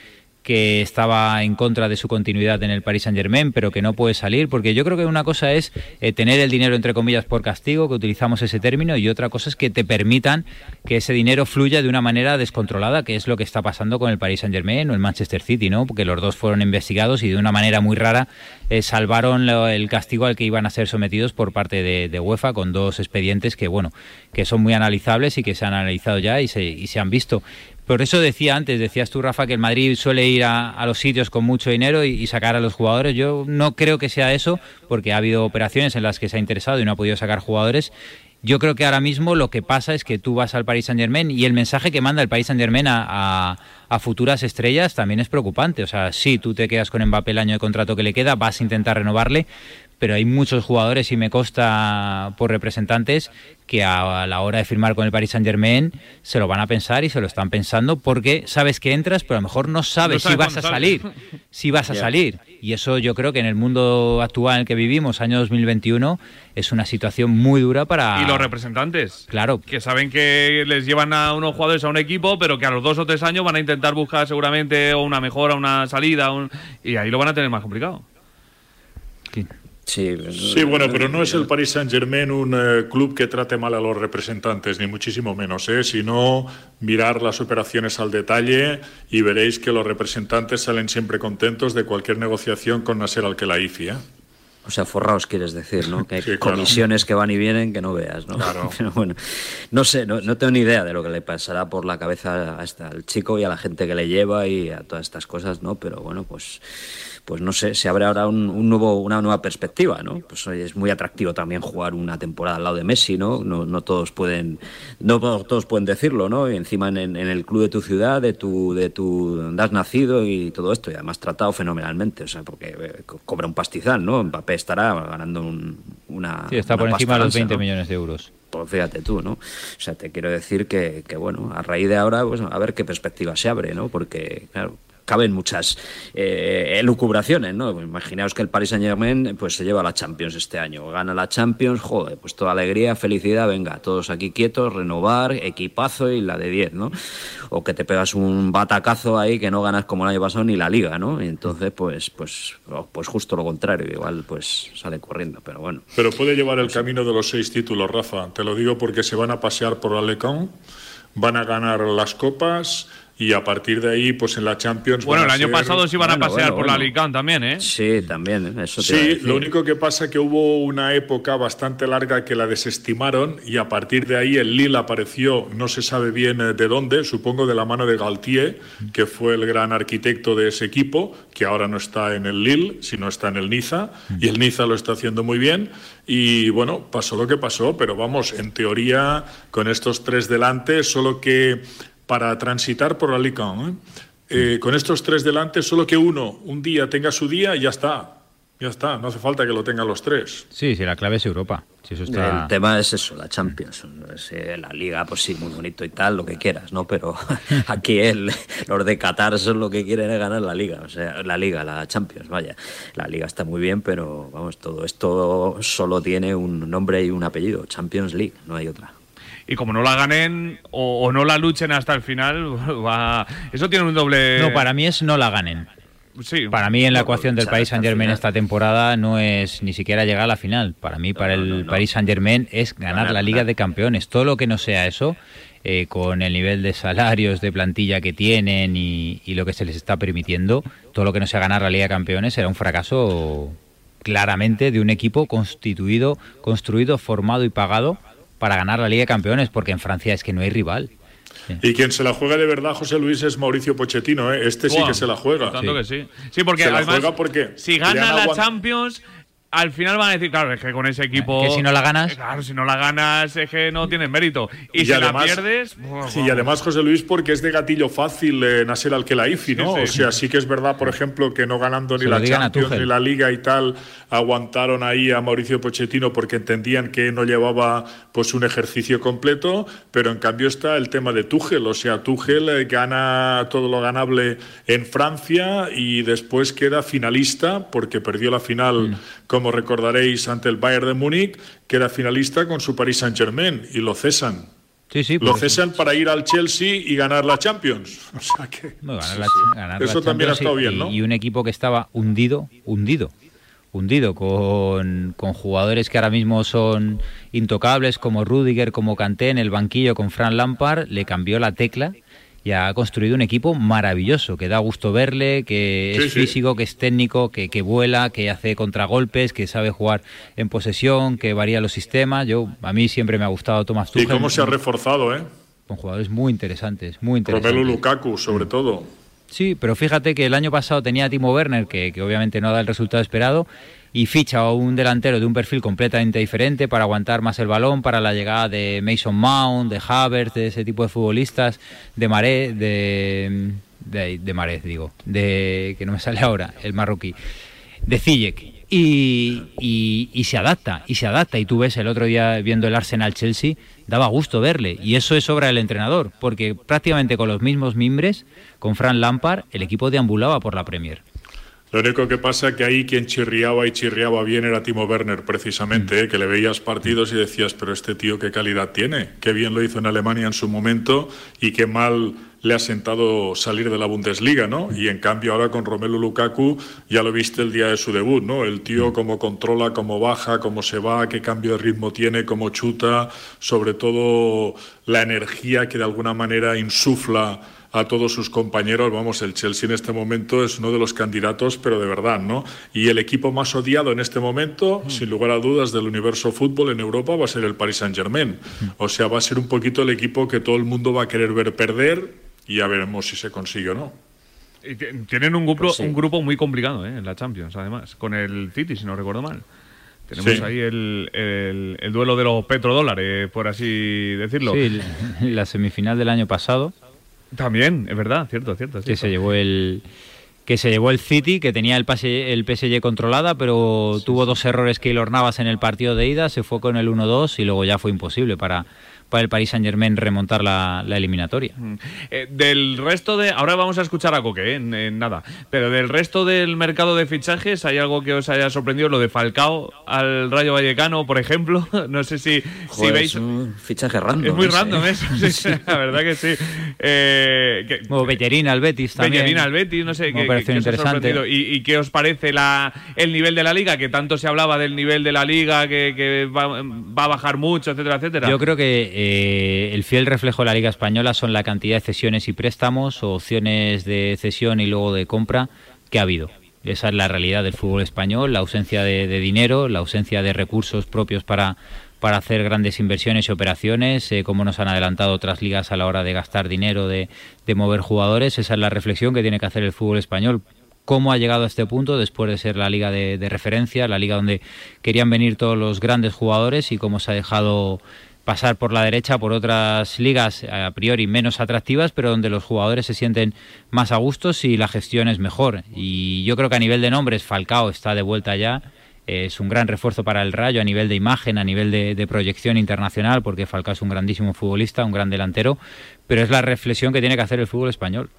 que estaba en contra de su continuidad en el Paris Saint Germain, pero que no puede salir, porque yo creo que una cosa es eh, tener el dinero entre comillas por castigo, que utilizamos ese término, y otra cosa es que te permitan que ese dinero fluya de una manera descontrolada, que es lo que está pasando con el Paris Saint Germain o el Manchester City, ¿no? Porque los dos fueron investigados y de una manera muy rara eh, salvaron lo, el castigo al que iban a ser sometidos por parte de, de, UEFA con dos expedientes que bueno, que son muy analizables y que se han analizado ya y se, y se han visto. Por eso decía antes, decías tú, Rafa, que el Madrid suele ir a, los sitios con mucho dinero y, sacar a los jugadores. Yo no creo que sea eso, porque ha habido operaciones en las que se ha interesado y no ha podido sacar jugadores. Yo creo que ahora mismo lo que pasa es que tú vas al Paris Saint Germain y el mensaje que manda el Paris Saint Germain a, futuras estrellas también es preocupante. O sea, sí, tú te quedas con Mbappé el año de contrato que le queda, vas a intentar renovarle, pero hay muchos jugadores y me consta por representantes que a la hora de firmar con el Paris Saint Germain se lo van a pensar y se lo están pensando porque sabes que entras, pero a lo mejor no sabes, no sabes si vas a salir, sale. si vas a yeah. salir. Y eso yo creo que en el mundo actual en el que vivimos, año 2021, es una situación muy dura para... Y los representantes. Claro. Que saben que les llevan a unos jugadores a un equipo, pero que a los dos o tres años van a intentar buscar seguramente una mejora, una salida, un... y ahí lo van a tener más complicado. Sí. Sí, bueno, pero no es el Paris Saint Germain un eh, club que trate mal a los representantes, ni muchísimo menos, ¿eh? sino mirar las operaciones al detalle y veréis que los representantes salen siempre contentos de cualquier negociación con Nasser Al-Khelaifi. ¿eh? O sea, forraos quieres decir, ¿no? Que hay sí, claro. comisiones que van y vienen que no veas, ¿no? Claro. Pero bueno, no sé, no, no, tengo ni idea de lo que le pasará por la cabeza hasta al chico y a la gente que le lleva y a todas estas cosas, ¿no? Pero bueno, pues pues no sé, se abre ahora un, un, nuevo, una nueva perspectiva, ¿no? Pues oye, es muy atractivo también jugar una temporada al lado de Messi, ¿no? No, no todos pueden, no todos pueden decirlo, ¿no? Y encima en, en, el club de tu ciudad, de tu, de tu, donde has nacido y todo esto, y además tratado fenomenalmente, o sea, porque eh, cobra un pastizal, ¿no? Mbappé estará ganando un, una. Sí, está una por encima de los 20 ¿no? millones de euros. Pues fíjate tú, ¿no? O sea, te quiero decir que, que, bueno, a raíz de ahora, pues a ver qué perspectiva se abre, ¿no? Porque, claro, caben muchas eh, elucubraciones, ¿no? Imaginaos que el Paris Saint Germain pues se lleva la Champions este año, gana la Champions, joder, pues toda alegría, felicidad, venga, todos aquí quietos, renovar, equipazo y la de 10, ¿no? O que te pegas un batacazo ahí que no ganas como el año pasado ni la liga, ¿no? Y entonces pues pues pues justo lo contrario, igual pues sale corriendo, pero bueno. Pero puede llevar el camino de los seis títulos, Rafa, te lo digo porque se van a pasear por Alecón, van a ganar las copas y a partir de ahí, pues en la Champions. Bueno, el año ser... pasado sí iban bueno, a pasear bueno, por bueno. la Alicante también, ¿eh? Sí, también, eso Sí, lo único que pasa que hubo una época bastante larga que la desestimaron y a partir de ahí el Lille apareció, no se sabe bien eh, de dónde, supongo de la mano de Galtier, que fue el gran arquitecto de ese equipo, que ahora no está en el Lille, sino está en el Niza, y el Niza lo está haciendo muy bien. Y bueno, pasó lo que pasó, pero vamos, en teoría, con estos tres delante, solo que para transitar por Alicante. ¿eh? Eh, con estos tres delante, solo que uno un día tenga su día y ya está. Ya está, no hace falta que lo tengan los tres. Sí, sí, la clave es Europa. El tema es eso, la Champions. Eh, la Liga, pues sí, muy bonito y tal, lo que quieras, ¿no? Pero aquí el, los de Qatar son lo que quieren es ganar la Liga, o sea, la Liga, la Champions, vaya. La Liga está muy bien, pero vamos, todo esto solo tiene un nombre y un apellido, Champions League, no hay otra y como no la ganen o, no la luchen hasta el final, va... eso tiene un doble... No, para mí es no la ganen. Para mí en la ecuación del Paris Saint Germain esta temporada no es ni siquiera llegar a la final. Para mí, para el Paris Saint Germain es ganar la Liga de Campeones. Todo lo que no sea eso, eh, con el nivel de salarios, de plantilla que tienen y, lo que se les está permitiendo, todo lo que no sea ganar la Liga de Campeones será un fracaso claramente de un equipo constituido, construido, formado y pagado para ganar la Liga de Campeones, porque en Francia es que no hay rival. Y quien se la juega de verdad, José Luis, es Mauricio Pochettino. ¿eh? Este sí que se la juega. Tanto que sí. Sí, porque además, si gana la Champions al final van a decir, claro, es que con ese equipo. Que si no la ganas. Claro, si no la ganas es que no tienes mérito. Y, si la pierdes. sí, y además, José Luis, porque es de gatillo fácil eh, Nasser Al-Khelaifi, ¿no? O sea, sí que es verdad, por ejemplo, que no ganando ni la Champions ni la Liga y tal, aguantaron ahí a Mauricio Pochettino porque entendían que no llevaba pues un ejercicio completo, pero en cambio está el tema de Tuchel. O sea, Tuchel eh, gana todo lo ganable en Francia y después queda finalista porque perdió la final. Mm como recordaréis, ante el Bayern de Múnich, que era finalista con su Paris Saint-Germain y lo cesan. Sí, sí, lo cesan para ir al Chelsea y ganar la Champions. O sea que eso también ha estado bien, ¿no? Y un equipo que estaba hundido, hundido, hundido, con, con, jugadores que ahora mismo son intocables, como Rudiger, como Kanté en el banquillo con Fran Lampard, le cambió la tecla y ha construido un equipo maravilloso, que da gusto verle, que es físico, que es técnico, que, que, vuela, que hace contragolpes, que sabe jugar en posesión, que varía los sistemas. Yo A mí siempre me ha gustado Tomás Tuchel. Y cómo se ha reforzado, ¿eh? Con jugadores muy interesantes, muy interesantes. Romelu Lukaku, sobre todo. Sí, pero fíjate que el año pasado tenía a Timo Werner, que, que obviamente no da el resultado esperado, y ficha un delantero de un perfil completamente diferente para aguantar más el balón, para la llegada de Mason Mount, de Havertz, de ese tipo de futbolistas, de Maré, de, de, de digo, de que no me sale ahora, el marroquí, de Ziyech. Y, y, se adapta, y se adapta. Y tú ves el otro día viendo el Arsenal Chelsea, daba gusto verle. Y eso es obra del entrenador, porque prácticamente con los mismos mimbres, con Fran Lampard, el equipo deambulaba por la Premier. Lo único que pasa es que ahí quien chirriaba y chirriaba bien era Timo Werner, precisamente, ¿eh? que le veías partidos y decías, pero este tío qué calidad tiene, qué bien lo hizo en Alemania en su momento y qué mal le ha sentado salir de la Bundesliga, ¿no? Y en cambio ahora con Romelu Lukaku ya lo viste el día de su debut, ¿no? El tío cómo controla, cómo baja, cómo se va, qué cambio de ritmo tiene, cómo chuta, sobre todo la energía que de alguna manera insufla a todos sus compañeros. Vamos, el Chelsea en este momento es uno de los candidatos, pero de verdad, ¿no? Y el equipo más odiado en este momento, mm. sin lugar a dudas, del universo fútbol en Europa va a ser el Paris Saint-Germain. Mm. O sea, va a ser un poquito el equipo que todo el mundo va a querer ver perder y ya veremos si se consigue o no. tienen un grupo, pues un grupo muy complicado ¿eh? en la Champions, además, con el City, si no recuerdo mal. Tenemos ahí el, el, duelo de los petrodólares, por así decirlo. Sí, la semifinal del año pasado también, es verdad, cierto, cierto. Que se llevó el que se llevó el City, que tenía el, pase, el PSG controlada, pero tuvo dos errores que Navas en el partido de ida, se fue con el 1-2 y luego ya fue imposible para, para el Paris Saint Germain remontar la, eliminatoria. Mm. Eh, del resto de. Ahora vamos a escuchar a Coque, eh, en, nada. Pero del resto del mercado de fichajes, ¿hay algo que os haya sorprendido? Lo de Falcao al Rayo Vallecano, por ejemplo. no sé si, si veis. Es un fichaje random. Es muy random eso, sí, la verdad que sí. Eh, o Bellerín al Betis también. Bellerín al Betis, no sé. qué, interesante. ¿Y, ¿Y, qué os parece la, el nivel de la liga? Que tanto se hablaba del nivel de la liga, que, que va, va, a bajar mucho, etcétera, etcétera. Yo creo que eh, el fiel reflejo de la Liga Española son la cantidad de cesiones y préstamos o opciones de cesión y luego de compra que ha habido. Esa es la realidad del fútbol español, la ausencia de, dinero, la ausencia de recursos propios para, para hacer grandes inversiones y operaciones, eh, como nos han adelantado otras ligas a la hora de gastar dinero, de, mover jugadores. Esa es la reflexión que tiene que hacer el fútbol español cómo ha llegado a este punto después de ser la liga de, de, referencia, la liga donde querían venir todos los grandes jugadores y cómo se ha dejado pasar por la derecha por otras ligas a priori menos atractivas, pero donde los jugadores se sienten más a gustos y la gestión es mejor. Y yo creo que a nivel de nombres, Falcao está de vuelta ya. es un gran refuerzo para el Rayo a nivel de imagen, a nivel de, proyección internacional, porque Falcao es un grandísimo futbolista, un gran delantero, pero es la reflexión que tiene que hacer el fútbol español.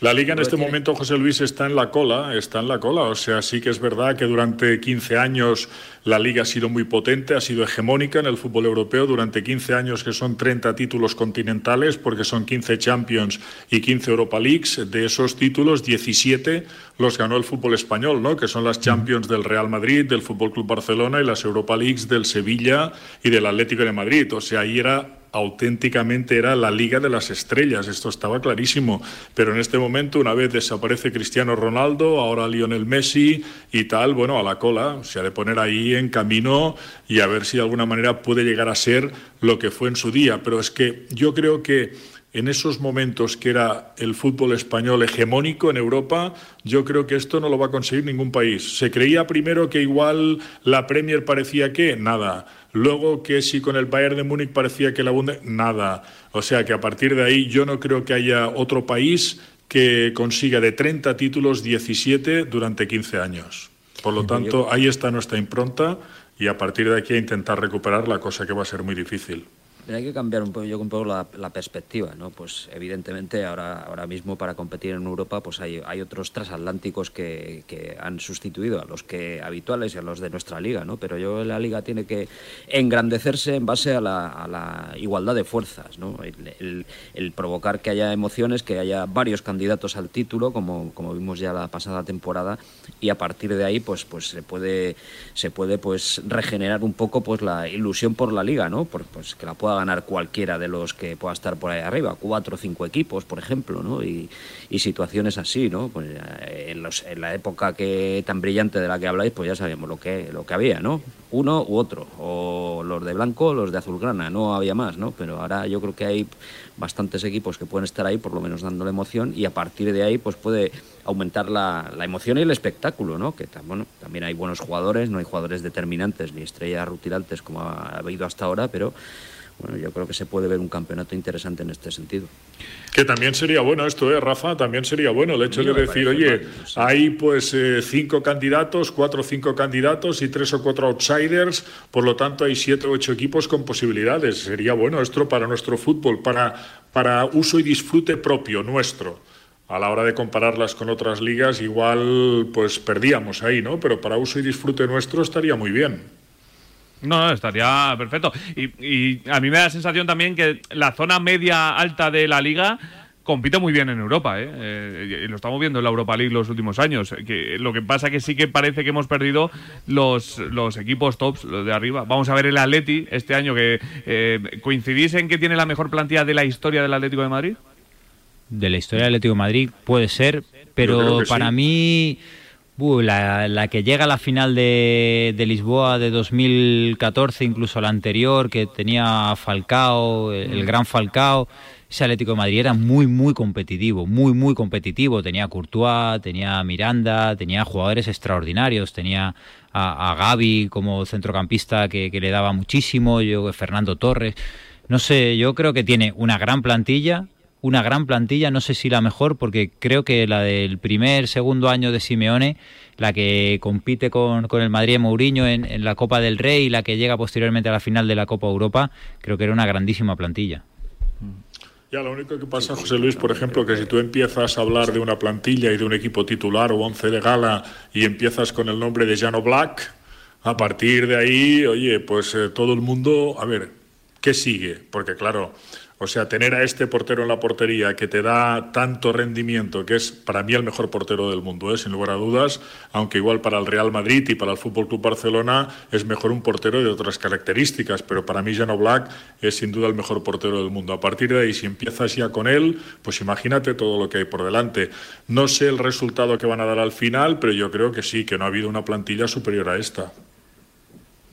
La liga en este momento, José Luis, está en la cola, está en la cola. O sea, sí que es verdad que durante 15 años la liga ha sido muy potente, ha sido hegemónica en el fútbol europeo. Durante 15 años que son 30 títulos continentales, porque son 15 Champions y 15 Europa Leagues. De esos títulos, 17 los ganó el fútbol español, ¿no? Que son las Champions del Real Madrid, del Fútbol Club Barcelona y las Europa Leagues del Sevilla y del Atlético de Madrid. O sea, ahí era auténticamente era la Liga de las Estrellas, esto estaba clarísimo. Pero en este momento, una vez desaparece Cristiano Ronaldo, ahora Lionel Messi y tal, bueno, a la cola, se ha de poner ahí en camino y a ver si de alguna manera puede llegar a ser lo que fue en su día. Pero es que yo creo que en esos momentos que era el fútbol español hegemónico en Europa, yo creo que esto no lo va a conseguir ningún país. Se creía primero que igual la Premier parecía que nada. Luego que si con el Bayern de Múnich parecía que la Bundesliga, nada. O sea que a partir de ahí yo no creo que haya otro país que consiga de 30 títulos 17 durante 15 años. Por lo tanto, ahí está nuestra impronta y a partir de aquí a intentar recuperar la cosa que va a ser muy difícil hay que cambiar un poco, yo un poco la, perspectiva, ¿no? Pues evidentemente ahora, ahora mismo para competir en Europa pues hay, hay otros transatlánticos que, que, han sustituido a los que habituales y a los de nuestra liga, ¿no? Pero yo la liga tiene que engrandecerse en base a la, igualdad de fuerzas, ¿no? El, provocar que haya emociones, que haya varios candidatos al título, como, como vimos ya la pasada temporada, y a partir de ahí pues, pues se puede, se puede pues regenerar un poco pues la ilusión por la liga, ¿no? Pues que la pueda ganar cualquiera de los que pueda estar por ahí arriba, cuatro o cinco equipos, por ejemplo, ¿no? Y, situaciones así, ¿no? Pues eh, en, la época que tan brillante de la que habláis, pues ya sabíamos lo que, lo que había, ¿no? Uno u otro, o los de blanco los de azulgrana, no había más, ¿no? Pero ahora yo creo que hay bastantes equipos que pueden estar ahí, por lo menos dándole emoción, y a partir de ahí, pues puede aumentar la, la emoción y el espectáculo, ¿no? Que bueno, también hay buenos jugadores, no hay jugadores determinantes ni estrellas rutilantes como ha habido hasta ahora, pero bueno, yo creo que se puede ver un campeonato interesante en este sentido. Que también sería bueno esto, ¿eh, Rafa? También sería bueno el hecho de decir, oye, hay pues eh, cinco candidatos, cuatro o cinco candidatos y tres o cuatro outsiders, por lo tanto hay siete o ocho equipos con posibilidades. Sería bueno esto para nuestro fútbol, para, para uso y disfrute propio nuestro. A la hora de compararlas con otras ligas, igual pues perdíamos ahí, ¿no? Pero para uso y disfrute nuestro estaría muy bien. No, estaría perfecto. Y, a mí me da la sensación también que la zona media alta de la liga compite muy bien en Europa, ¿eh? ¿eh? y lo estamos viendo en la Europa League los últimos años. Que lo que pasa que sí que parece que hemos perdido los, los equipos tops, los de arriba. Vamos a ver el Atleti este año, que eh, ¿coincidís en que tiene la mejor plantilla de la historia del Atlético de Madrid? De la historia del Atlético de Madrid puede ser, pero para mí la, que llega a la final de, Lisboa de 2014, incluso la anterior, que tenía Falcao, el, mm. gran Falcao, ese Atlético de Madrid era muy, muy competitivo, muy, muy competitivo. Tenía Courtois, tenía Miranda, tenía jugadores extraordinarios, tenía a, Gaby como centrocampista que, que, le daba muchísimo, yo Fernando Torres. No sé, yo creo que tiene una gran plantilla, una gran plantilla, no sé si la mejor, porque creo que la del primer, segundo año de Simeone, la que compite con, con el Madrid Mourinho en, en, la Copa del Rey y la que llega posteriormente a la final de la Copa Europa, creo que era una grandísima plantilla. Ya, lo único que pasa, José Luis, por ejemplo, que si tú empiezas a hablar de una plantilla y de un equipo titular o once de gala y empiezas con el nombre de Jano Black, a partir de ahí, oye, pues eh, todo el mundo, a ver, ¿qué sigue? Porque claro, o sea, tener a este portero en la portería que te da tanto rendimiento, que es para mí el mejor portero del mundo, ¿eh? sin lugar a dudas, aunque igual para el Real Madrid y para el Fútbol Club Barcelona es mejor un portero de otras características, pero para mí Jano Black es sin duda el mejor portero del mundo. A partir de ahí, si empiezas ya con él, pues imagínate todo lo que hay por delante. No sé el resultado que van a dar al final, pero yo creo que sí, que no ha habido una plantilla superior a esta.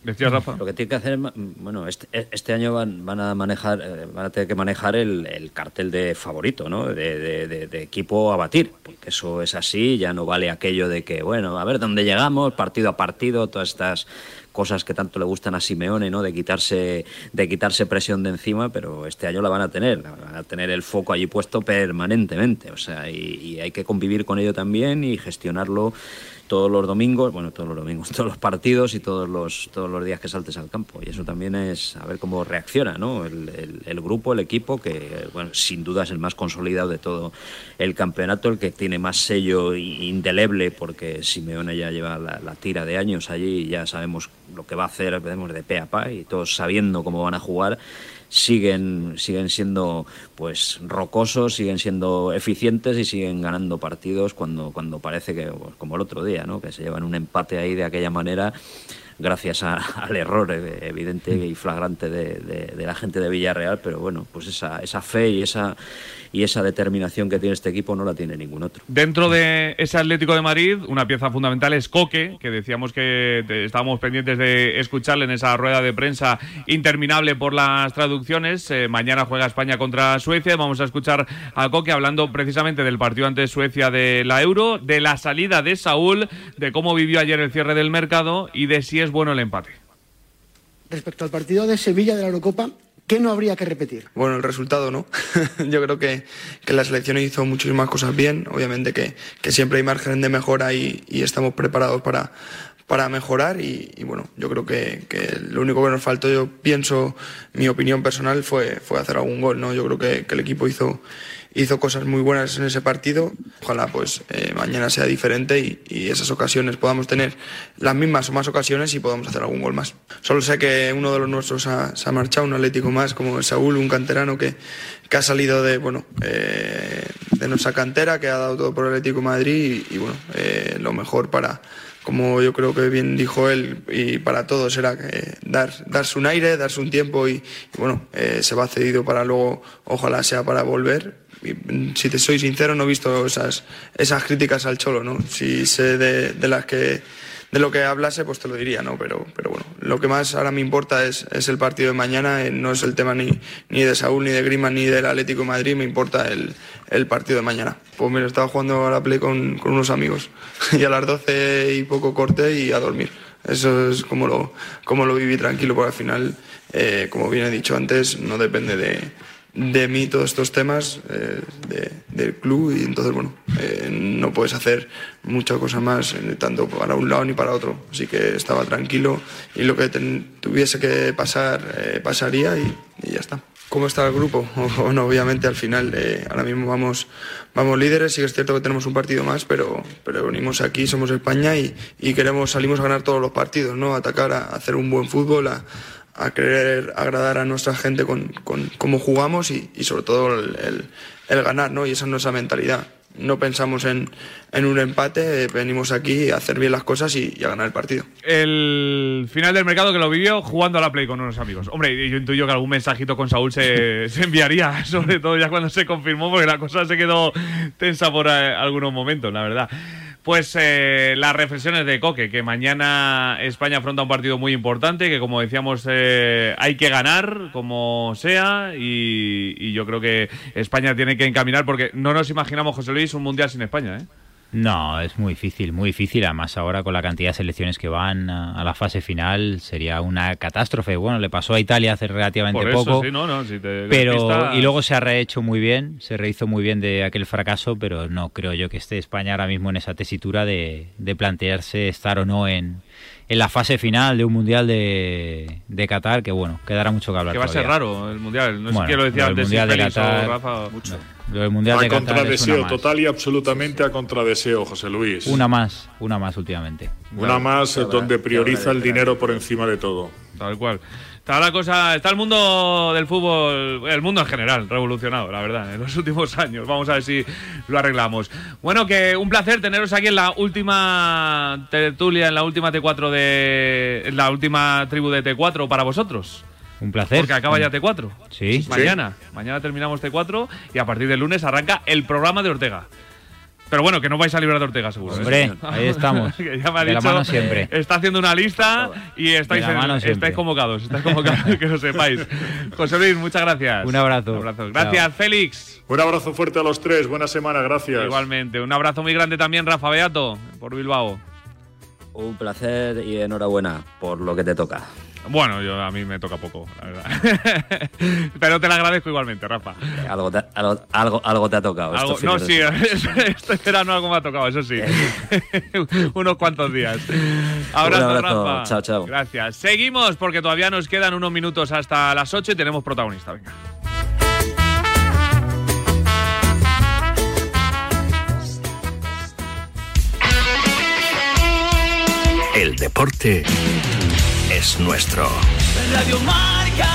Lo que tiene que hacer, bueno, este, este año van, van, a manejar, eh, van a tener que manejar el, cartel de favorito, ¿no? De, de, equipo a batir, porque eso es así, ya no vale aquello de que, bueno, a ver dónde llegamos, partido a partido, todas estas cosas que tanto le gustan a Simeone, ¿no? De quitarse, de quitarse presión de encima, pero este año la van a tener, van a tener el foco allí puesto permanentemente, o sea, y hay que convivir con ello también y gestionarlo todos los domingos, bueno, todos los domingos, todos los partidos y todos los, todos los días que saltes al campo. Y eso también es a ver cómo reacciona ¿no? el, el, grupo, el equipo, que bueno, sin duda es el más consolidado de todo el campeonato, el que tiene más sello indeleble, porque Simeone ya lleva la, la tira de años allí y ya sabemos lo que va a hacer, veremos de pe a pa, y todos sabiendo cómo van a jugar siguen, siguen siendo pues rocosos, siguen siendo eficientes y siguen ganando partidos cuando, cuando parece que, pues, como el otro día, ¿no? que se llevan un empate ahí de aquella manera gracias al error evidente y flagrante de, de, la gente de Villarreal, pero bueno, pues esa, esa fe y esa y esa determinación que tiene este equipo no la tiene ningún otro. Dentro de ese Atlético de Madrid, una pieza fundamental es Coque, que decíamos que estábamos pendientes de escucharle en esa rueda de prensa interminable por las traducciones. Eh, mañana juega España contra Suecia. Vamos a escuchar a Coque hablando precisamente del partido ante Suecia de la Euro, de la salida de Saúl, de cómo vivió ayer el cierre del mercado y de si es bueno el empate. Respecto al partido de Sevilla de la Eurocopa, ¿Qué no habría que repetir? Bueno, el resultado no. Yo creo que, que, la selección hizo muchísimas cosas bien. Obviamente que, que siempre hay margen de mejora y, y estamos preparados para, para mejorar y, bueno, yo creo que, que, lo único que nos faltó, yo pienso, mi opinión personal fue, fue hacer algún gol, ¿no? Yo creo que, que el equipo hizo, hizo cosas muy buenas en ese partido. Ojalá pues eh, mañana sea diferente y, y, esas ocasiones podamos tener las mismas o más ocasiones y podamos hacer algún gol más. Solo sé que uno de los nuestros ha, se ha marchado, un Atlético más como Saúl, un canterano que, que ha salido de, bueno, eh, de nuestra cantera, que ha dado todo por el Atlético Madrid y, y bueno, eh, lo mejor para como yo creo que bien dijo él, y para todos era que dar, darse un aire, darse un tiempo y, y bueno, eh, se va cedido para luego, ojalá sea para volver, si te soy sincero, no he visto esas, esas críticas al Cholo, ¿no? Si sé de, de, las que de lo que hablase, pues te lo diría, ¿no? Pero, pero bueno, lo que más ahora me importa es, es el partido de mañana, eh, no es el tema ni, ni de Saúl, ni de Grima, ni del Atlético de Madrid, me importa el, el partido de mañana. Pues mira, estaba jugando a la play con, con unos amigos y a las 12 y poco corte y a dormir. Eso es como lo, como lo viví tranquilo, porque al final, eh, como bien he dicho antes, no depende de, de mí todos estos temas eh, de, del club y entonces bueno eh, no puedes hacer mucha cosa más eh, tanto para un lado ni para otro. Así que estaba tranquilo y lo que tuviese que pasar eh, pasaría y, ya está. Cómo está el grupo bueno obviamente al final eh, ahora mismo vamos vamos líderes. Sí que es cierto que tenemos un partido más pero pero venimos aquí somos España y, y queremos salimos a ganar todos los partidos no atacar a, a hacer un buen fútbol a a querer agradar a nuestra gente con, con cómo jugamos y, y sobre todo el, el, ganar, ¿no? Y esa es nuestra mentalidad. No pensamos en, en un empate, venimos aquí a hacer bien las cosas y, y, a ganar el partido. El final del mercado que lo vivió jugando a la Play con unos amigos. Hombre, yo intuyo que algún mensajito con Saúl se, se enviaría, sobre todo ya cuando se confirmó, porque la cosa se quedó tensa por eh, algunos momentos, la verdad. Pues eh, las reflexiones de Coque, que mañana España afronta un partido muy importante, que como decíamos eh, hay que ganar como sea y, y, yo creo que España tiene que encaminar porque no nos imaginamos, José Luis, un mundial sin España. ¿eh? No, es muy difícil, muy difícil. Además, ahora con la cantidad de selecciones que van a la fase final sería una catástrofe. Bueno, le pasó a Italia hace relativamente Por eso, poco. Sí, no, no, si te pero y luego se ha rehecho muy bien, se rehizo muy bien de aquel fracaso, pero no creo yo que esté España ahora mismo en esa tesitura de, de plantearse estar o no en, en la fase final de un mundial de, de Qatar, que bueno, quedará mucho que hablar. Que va todavía. a ser raro el mundial. No Bueno, sé quién lo decía el antes, mundial de Qatar- o Rafa. Mucho. Lo del mundial A de Qatar es una contradeseo, más. total y absolutamente a contradeseo, José Luis. Una más, una más últimamente. Una más eh, donde prioriza el dinero por encima de todo. Tal cual. Está la cosa, está el mundo del fútbol, el mundo en general, revolucionado, la verdad, en los últimos años. Vamos a ver si lo arreglamos. Bueno, que un placer teneros aquí en la última tertulia, en la última T4 de. en la última tribu de T4 para vosotros. Un placer. Porque acaba ya T4. Sí. Mañana. Mañana terminamos T4 y a partir del lunes arranca el programa de Ortega. Pero bueno, que no vais a librar de Ortega, seguro. ¿eh? Hombre, ahí estamos. Que ya me ha De la dicho, mano siempre. Está haciendo una lista y estáis, en- estáis convocados. Estáis convocados, que lo sepáis. José Luis, muchas gracias. Un abrazo. Un abrazo. Gracias, Chao. Félix. Un abrazo fuerte a los tres. Buena semana, gracias. Igualmente. Un abrazo muy grande también, Rafa Beato, por Bilbao. Un placer y enhorabuena por lo que te toca. Bueno, yo a mí me toca poco, la verdad. Pero te lo agradezco igualmente, Rafa. Algo te, algo, algo, te ha tocado. no, sí, este verano algo me ha tocado, eso sí. unos cuantos días. Abrazo, Rafa. Chao, chao. Gracias. Seguimos porque todavía nos quedan unos minutos hasta las 8 y tenemos protagonista. Venga. El deporte es nuestro. Radio Marca.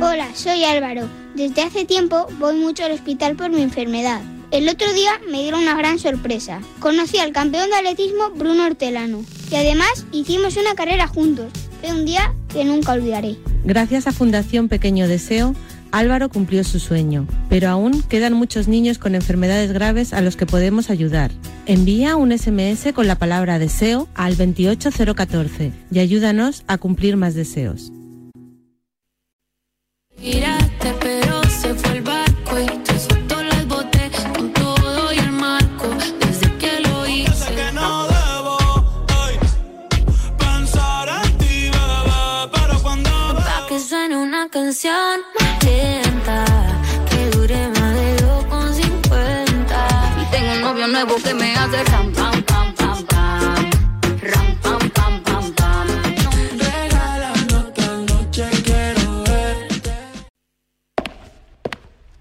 Hola, soy Álvaro. Desde hace tiempo voy mucho al hospital por mi enfermedad. El otro día me dieron una gran sorpresa. Conocí al campeón de atletismo Bruno Hortelano y además hicimos una carrera juntos. Fue un día que nunca olvidaré. Gracias a Fundación Pequeño Deseo, Álvaro cumplió su sueño, pero aún quedan muchos niños con enfermedades graves a los que podemos ayudar. Envía un SMS con la palabra deseo al 28014 y ayúdanos a cumplir más deseos. Canción lenta que dure más de 2,50. Y tengo un novio nuevo que me hace ram, pam, pam, pam, pam. Ram, pam, pam, pam, pam. Regalándote noche quiero verte.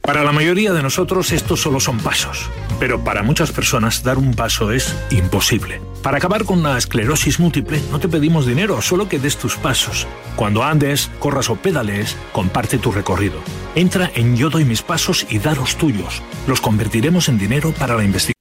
Para la mayoría de nosotros estos solo son pasos, pero para muchas personas dar un paso es imposible. Para acabar con la esclerosis múltiple no te pedimos dinero, solo que des tus pasos. Cuando andes, corras o pedales, comparte tu recorrido. Entra en Yo doy mis pasos y da los tuyos. Los convertiremos en dinero para la investigación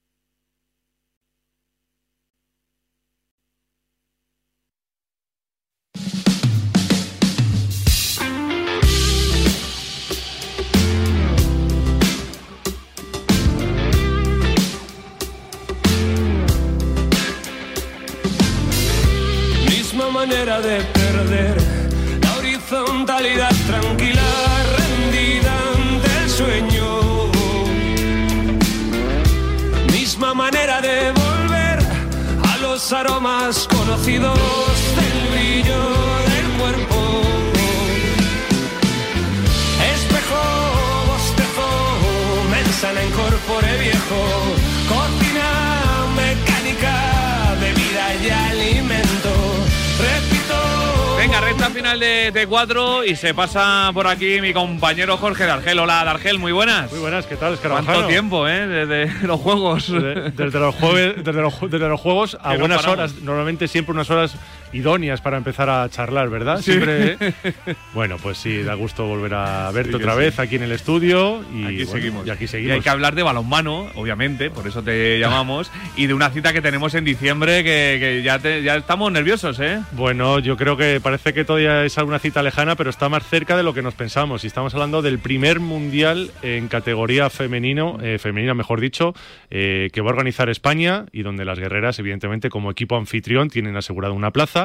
y se pasa por aquí mi compañero Jorge Dargel. Hola Dargel, muy buenas. Muy buenas, ¿qué tal, ¿Cuánto tiempo, eh? Desde los juegos. Desde, los, jueves, desde, los, juegos a buenas horas, normalmente siempre unas horas idóneas para empezar a charlar, ¿verdad? Siempre. ¿eh? bueno, pues sí, da gusto volver a verte otra vez aquí en el estudio. Y aquí seguimos. Y aquí seguimos. Y hay que hablar de balonmano, obviamente, por eso te llamamos, y de una cita que tenemos en diciembre que, ya, ya estamos nerviosos, ¿eh? Bueno, yo creo que parece que todavía es una cita lejana, pero está más cerca de lo que nos pensamos. Y estamos hablando del primer mundial en categoría femenino, eh, femenina, mejor dicho, eh, que va a organizar España y donde las guerreras, evidentemente, como equipo anfitrión, tienen asegurado una plaza.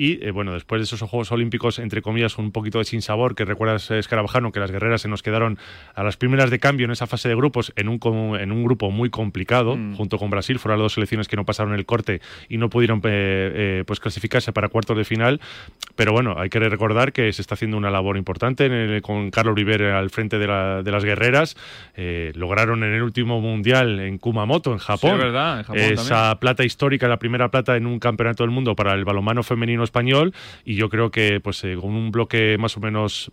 Y eh, bueno, después de esos Juegos Olímpicos, entre comillas, un poquito de sinsabor, que recuerdas, Escarabajano, que las guerreras se nos quedaron a las primeras de cambio en esa fase de grupos en un, en un grupo muy complicado, mm. junto con Brasil. Fueron las dos selecciones que no pasaron el corte y no pudieron eh, eh, pues clasificarse para cuartos de final. Pero bueno, hay que recordar que se está haciendo una labor importante con Carlos Rivera al frente de, las guerreras. lograron en el último mundial en Kumamoto, en Japón, verdad, esa plata histórica, la primera plata en un campeonato del mundo para el balonmano femenino español y yo creo que pues eh, con un bloque más o menos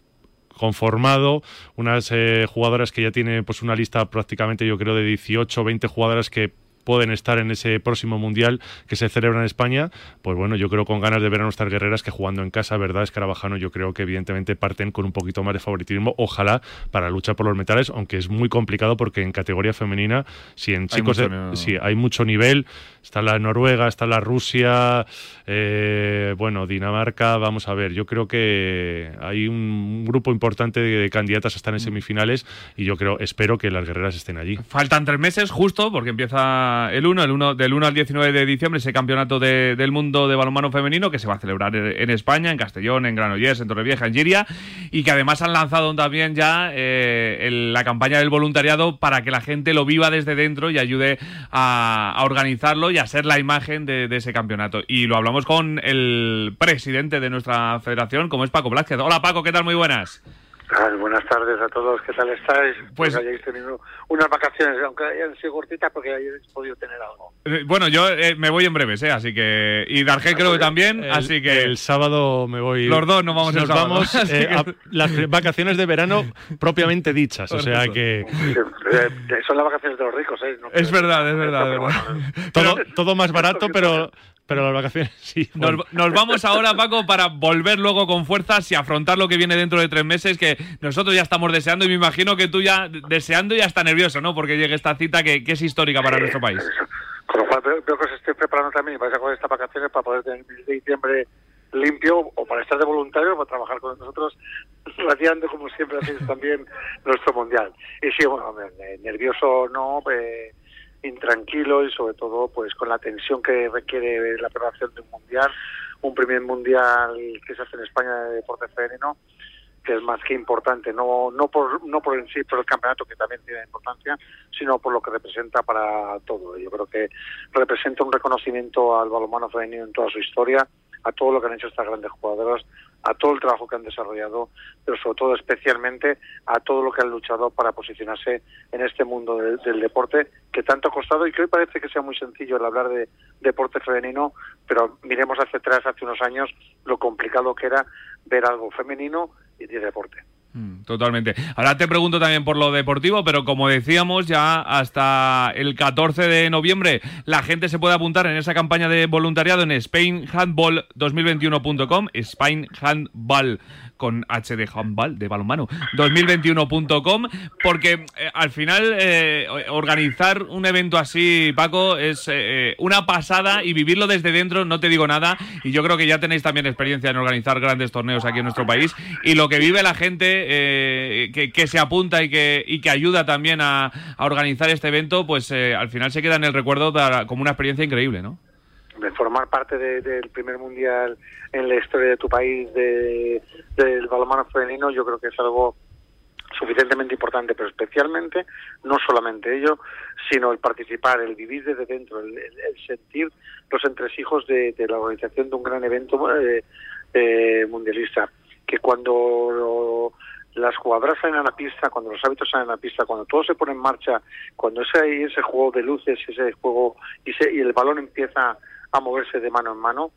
conformado, unas eh, jugadoras que ya tienen pues una lista prácticamente yo creo de 18 o 20 jugadoras que pueden estar en ese próximo mundial que se celebra en España, pues bueno, yo creo con ganas de ver a nuestras guerreras que jugando en casa, ¿verdad? Escarabajano, yo creo que evidentemente parten con un poquito más de favoritismo, ojalá para luchar por los metales, aunque es muy complicado porque en categoría femenina, si en chicos, hay, hay mucho nivel, está la Noruega, está la Rusia, eh, bueno, Dinamarca, vamos a ver, yo creo que hay un grupo importante de candidatas a estar en semifinales y yo creo, espero que las guerreras estén allí. Faltan tres meses justo porque empieza el 1, el 1 del 1 al 19 de diciembre ese campeonato del mundo de balonmano femenino que se va a celebrar en España, en Castellón, en Granollers, en Torrevieja, en Giria y que además han lanzado también ya eh, la campaña del voluntariado para que la gente lo viva desde dentro y ayude a, organizarlo y a ser la imagen de, ese campeonato. Y lo hablamos con el presidente de nuestra federación, como es Paco Blázquez. Hola Paco, ¿qué tal? Muy buenas. Buenas tardes a todos, ¿qué tal estáis? Pues hayáis tenido unas vacaciones, aunque hayan sido cortitas, porque hayáis podido tener algo. Eh, bueno, yo eh, me voy en breves, ¿eh? Así que. Y Dargel creo que también, así que. El sábado me voy. Los dos nos vamos nos vamos eh, a las vacaciones de verano propiamente dichas, o sea que. son las vacaciones de los ricos, ¿eh? es verdad, es verdad. todo, todo más barato, pero pero las vacaciones sí. Nos, vamos ahora, Paco, para volver luego con fuerzas y afrontar lo que viene dentro de tres meses, que nosotros ya estamos deseando y me imagino que tú ya deseando y ya está nervioso, ¿no? Porque llegue esta cita que, es histórica para nuestro país. Con lo cual veo, que os estoy preparando también vais a coger estas vacaciones para poder tener el de diciembre limpio o para estar de voluntario o para trabajar con nosotros, radiando como siempre hacéis también nuestro mundial. Y sí, bueno, nervioso no, eh, intranquilo y sobre todo pues con la tensión que requiere la preparación de un mundial, un primer mundial que se hace en España de deporte femenino que es más que importante, no no por no por en sí por el campeonato que también tiene importancia, sino por lo que representa para todo. Yo creo que representa un reconocimiento al balonmano femenino en toda su historia, a todo lo que han hecho estas grandes jugadoras, a todo el trabajo que han desarrollado, pero sobre todo especialmente a todo lo que han luchado para posicionarse en este mundo del, deporte que tanto ha costado y que hoy parece que sea muy sencillo el hablar de deporte femenino, pero miremos hacia atrás, hace unos años, lo complicado que era ver algo femenino y de deporte. Mm, totalmente. Ahora te pregunto también por lo deportivo, pero como decíamos, ya hasta el 14 de noviembre la gente se puede apuntar en esa campaña de voluntariado en spainhandball2021.com, Spain Con HD Handball de balonmano 2021.com porque eh, al final eh, organizar un evento así, Paco, es eh, una pasada y vivirlo desde dentro, no te digo nada, y yo creo que ya tenéis también experiencia en organizar grandes torneos aquí en nuestro país y lo que vive la gente que, se apunta y que, y que ayuda también a, organizar este evento, pues al final se queda en el recuerdo como una experiencia increíble, ¿no? de formar parte del primer mundial en la historia de tu país de, del balonmano femenino, yo creo que es algo suficientemente importante, pero especialmente no solamente ello, sino el participar, el vivir desde dentro, el, sentir los entresijos de, la organización de un gran evento eh, eh, mundialista, que cuando las jugadoras salen a la pista, cuando los hábitos salen a la pista, cuando todo se pone en marcha, cuando ese, ese juego de luces, ese juego y, y el balón empieza a moverse de mano en mano.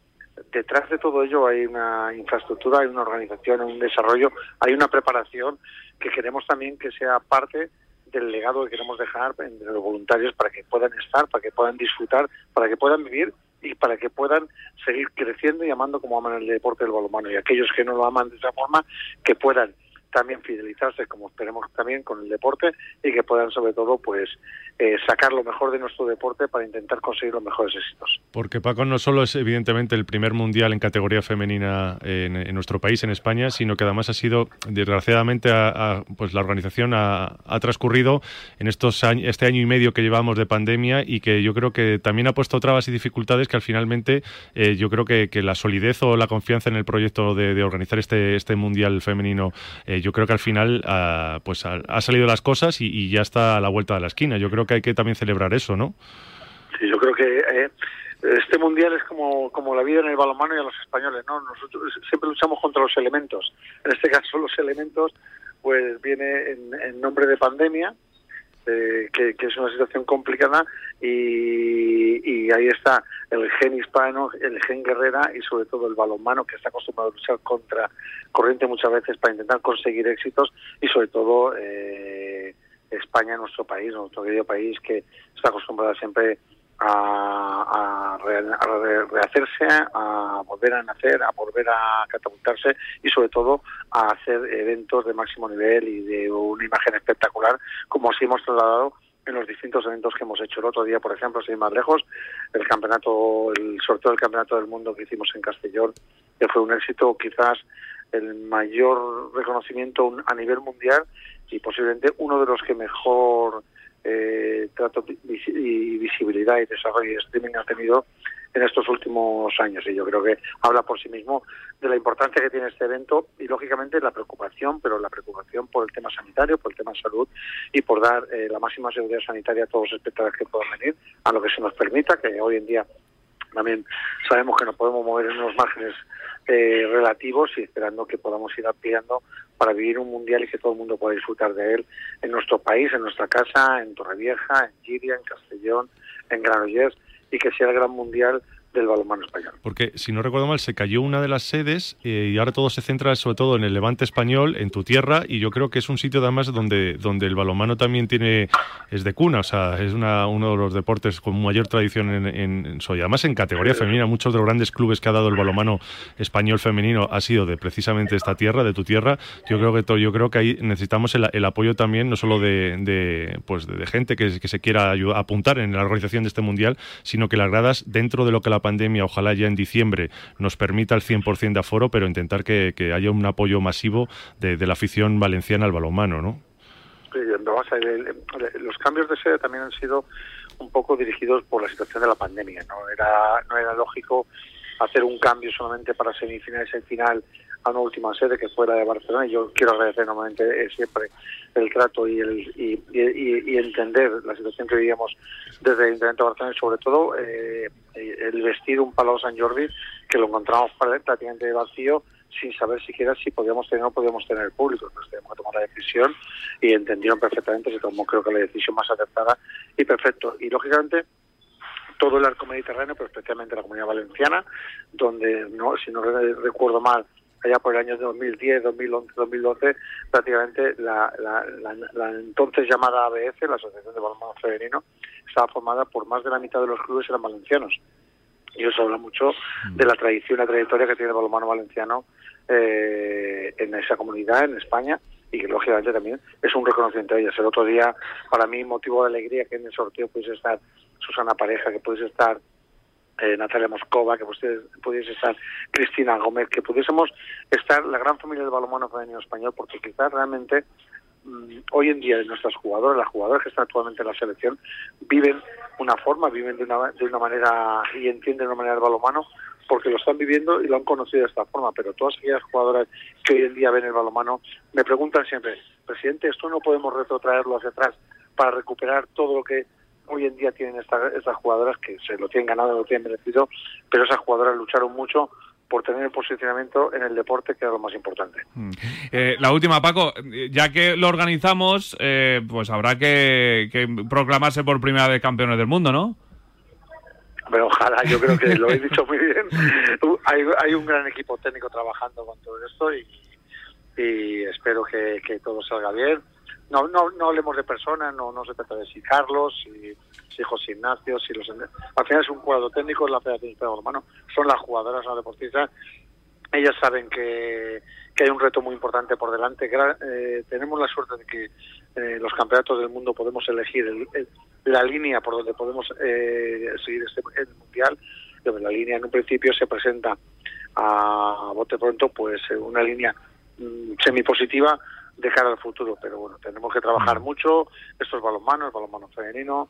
Detrás de todo ello hay una infraestructura, hay una organización, hay un desarrollo, hay una preparación que queremos también que sea parte del legado que queremos dejar entre los voluntarios para que puedan estar, para que puedan disfrutar, para que puedan vivir y para que puedan seguir creciendo y amando como aman el deporte del balonmano. Y aquellos que no lo aman de esa forma, que puedan también fidelizarse, como esperemos también, con el deporte y que puedan sobre todo pues eh, sacar lo mejor de nuestro deporte para intentar conseguir los mejores éxitos. Porque Paco no solo es evidentemente el primer mundial en categoría femenina en, nuestro país, en España, sino que además ha sido, desgraciadamente, pues la organización ha, transcurrido en estos años, este año y medio que llevamos de pandemia y que yo creo que también ha puesto trabas y dificultades que al finalmente eh, yo creo que, la solidez o la confianza en el proyecto de, organizar este, este mundial femenino, eh, yo creo que al final ah, pues ha, salido las cosas y, ya está a la vuelta de la esquina. Yo creo que hay que también celebrar eso, ¿no? Sí, yo creo que eh, este mundial es como, como la vida en el balonmano y a los españoles, ¿no? Nosotros siempre luchamos contra los elementos. En este caso, los elementos, pues viene en, nombre de pandemia, eh, que, es una situación complicada y, y, ahí está el gen hispano, el gen guerrera y sobre todo el balonmano que está acostumbrado a luchar contra corriente muchas veces para intentar conseguir éxitos y sobre todo eh, España, nuestro país, nuestro querido país, que está acostumbrada siempre a, rehacerse, a volver a nacer, a volver a catapultarse y sobre todo a hacer eventos de máximo nivel y de una imagen espectacular, como así hemos trasladado en los distintos eventos que hemos hecho. El otro día, por ejemplo, sin más lejos, el campeonato, el sorteo del campeonato del mundo que hicimos en Castellón, que fue un éxito, quizás el mayor reconocimiento a nivel mundial y posiblemente uno de los que mejor eh, trato y visibilidad y desarrollo y streaming ha tenido en estos últimos años. Y yo creo que habla por sí mismo de la importancia que tiene este evento y lógicamente la preocupación, pero la preocupación por el tema sanitario, por el tema salud y por dar eh, la máxima seguridad sanitaria a todos los espectadores que puedan venir, a lo que se nos permita, que hoy en día también sabemos que nos podemos mover en unos márgenes eh, relativos y esperando que podamos ir ampliando para vivir un mundial y que todo el mundo pueda disfrutar de él en nuestro país, en nuestra casa, en Torrevieja, en Giria, en Castellón, en Granollers y que sea el gran mundial del balonmano español. Porque, si no recuerdo mal, se cayó una de las sedes eh, y ahora todo se centra sobre todo en el Levante español, en tu tierra, y yo creo que es un sitio además donde, donde el balonmano también tiene es de cuna, o sea, es una, uno de los deportes con mayor tradición en, en, soy. Además, en categoría femenina, muchos de los grandes clubes que ha dado el balonmano español femenino ha sido de precisamente esta tierra, de tu tierra. Yo creo que yo creo que ahí necesitamos el, apoyo también, no solo de, pues de, gente que, que, se quiera ayudar, apuntar en la organización de este mundial, sino que las gradas dentro de lo que la pandemia, ojalá ya en diciembre, nos permita el 100% de aforo, pero intentar que, haya un apoyo masivo de, la afición valenciana al balonmano, ¿no? los cambios de sede también han sido un poco dirigidos por la situación de la pandemia. No era, no era lógico hacer un cambio solamente para semifinales y final a una última sede que fuera de Barcelona. Y yo quiero agradecer nuevamente eh, siempre el trato y, el, y, y, entender la situación que vivíamos desde el Ayuntamiento de Barcelona y sobre todo eh, el vestir un Palau San Jordi que lo encontramos prácticamente vacío sin saber siquiera si podíamos tener o no podíamos tener público. Entonces tenemos que tomar la decisión y entendieron perfectamente, se tomó creo que la decisión más acertada y perfecto. Y lógicamente todo el arco mediterráneo, pero especialmente la comunidad valenciana, donde, no si no recuerdo mal, allá por el año 2010, 2011, 2012, prácticamente la, la, entonces llamada ABF, la Asociación de Balonmano Femenino, estaba formada por más de la mitad de los clubes eran valencianos. Y eso habla mucho de la tradición, la trayectoria que tiene el balonmano valenciano eh, en esa comunidad, en España, y que lógicamente también es un reconocimiento de ellas. El otro día, para mí, motivo de alegría que en el sorteo pudiese estar Susana Pareja, que pudiese estar eh, Natalia Moscova, que pudiese estar Cristina Gómez, que pudiésemos estar la gran familia del balonmano femenino español, porque quizás realmente mm, hoy en día nuestras jugadoras, las jugadoras que están actualmente en la selección, viven una forma, viven de una, de una manera y entienden de una manera el balonmano porque lo están viviendo y lo han conocido de esta forma, pero todas aquellas jugadoras que hoy en día ven el balonmano me preguntan siempre, presidente, esto no podemos retrotraerlo hacia atrás para recuperar todo lo que hoy en día tienen estas jugadoras que se lo tienen ganado, lo tienen merecido, pero esas jugadoras lucharon mucho por tener el posicionamiento en el deporte, que era lo más importante. Mm. Eh, la última, Paco, ya que lo organizamos, eh, pues habrá que, proclamarse por primera vez campeones del mundo, ¿no? Pero ojalá, yo creo que lo he dicho muy bien. hay, un gran equipo técnico trabajando con todo esto y, espero que, que todo salga bien no, no, no hablemos de personas, no, no se trata de si Carlos, si, José Ignacio, si los... Al final es un jugador técnico, es la Federación de Balonmano, son las jugadoras, las deportistas. Ellas saben que, que hay un reto muy importante por delante. Eh, tenemos la suerte de que eh, los campeonatos del mundo podemos elegir la línea por donde podemos eh, seguir este el mundial. La línea en un principio se presenta a bote pronto, pues una línea mm, semipositiva de cara al futuro. Pero bueno, tenemos que trabajar mm. mucho. Esto es balonmano, es balonmano femenino.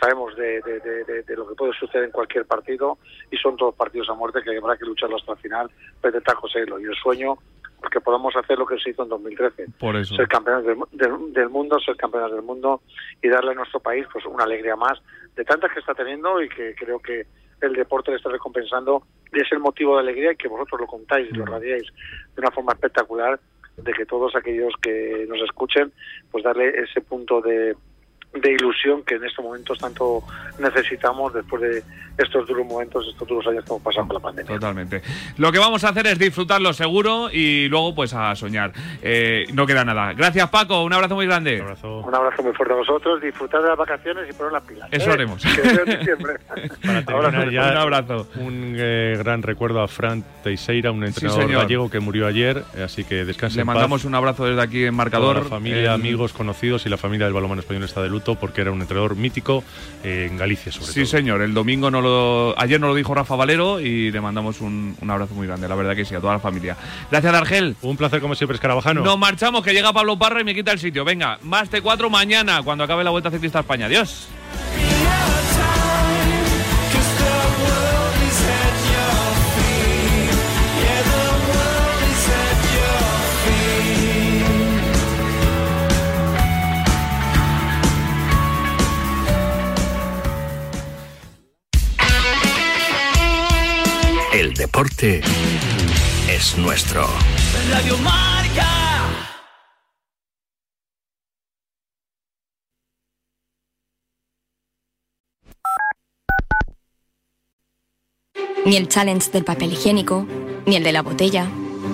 Sabemos de, de, lo que puede suceder en cualquier partido y son todos partidos a muerte que habrá que lucharlo hasta el final. Pero José y el sueño porque podamos hacer lo que se hizo en 2013. Por eso. Ser campeones del, mundo, ser campeones del mundo y darle a nuestro país pues una alegría más de tantas que está teniendo y que creo que el deporte le está recompensando y es el motivo de alegría y que vosotros lo contáis y lo mm. radiáis de una forma espectacular de que todos aquellos que nos escuchen, pues darle ese punto de, de ilusión que en estos momentos tanto necesitamos después de estos duros momentos, estos duros años que hemos pasado con la pandemia. Totalmente. Lo que vamos a hacer es disfrutarlo seguro y luego pues a soñar. Eh, no queda nada. Gracias Paco, un abrazo muy grande. Un abrazo, muy fuerte a vosotros, disfrutar de las vacaciones y poner las pilas. Eso ¿eh? haremos. un abrazo. Un eh, gran recuerdo a Fran Teixeira, un entrenador gallego que murió ayer, así que descanse Le mandamos un abrazo desde aquí en Marcador. la familia, amigos, conocidos y la familia del balonmano español está de luz absoluto porque era un entrenador mítico eh, en Galicia, sobre Sí, todo. señor. El domingo no lo. Ayer nos lo dijo Rafa Valero y le mandamos un, un abrazo muy grande, la verdad que sí, a toda la familia. Gracias, Argel. Un placer, como siempre, Escarabajano. Nos marchamos, que llega Pablo Parra y me quita el sitio. Venga, más T4 mañana, cuando acabe la Vuelta Ciclista a España. Adiós. Deporte es nuestro. Radio Marca. Ni el challenge del papel higiénico, ni el de la botella.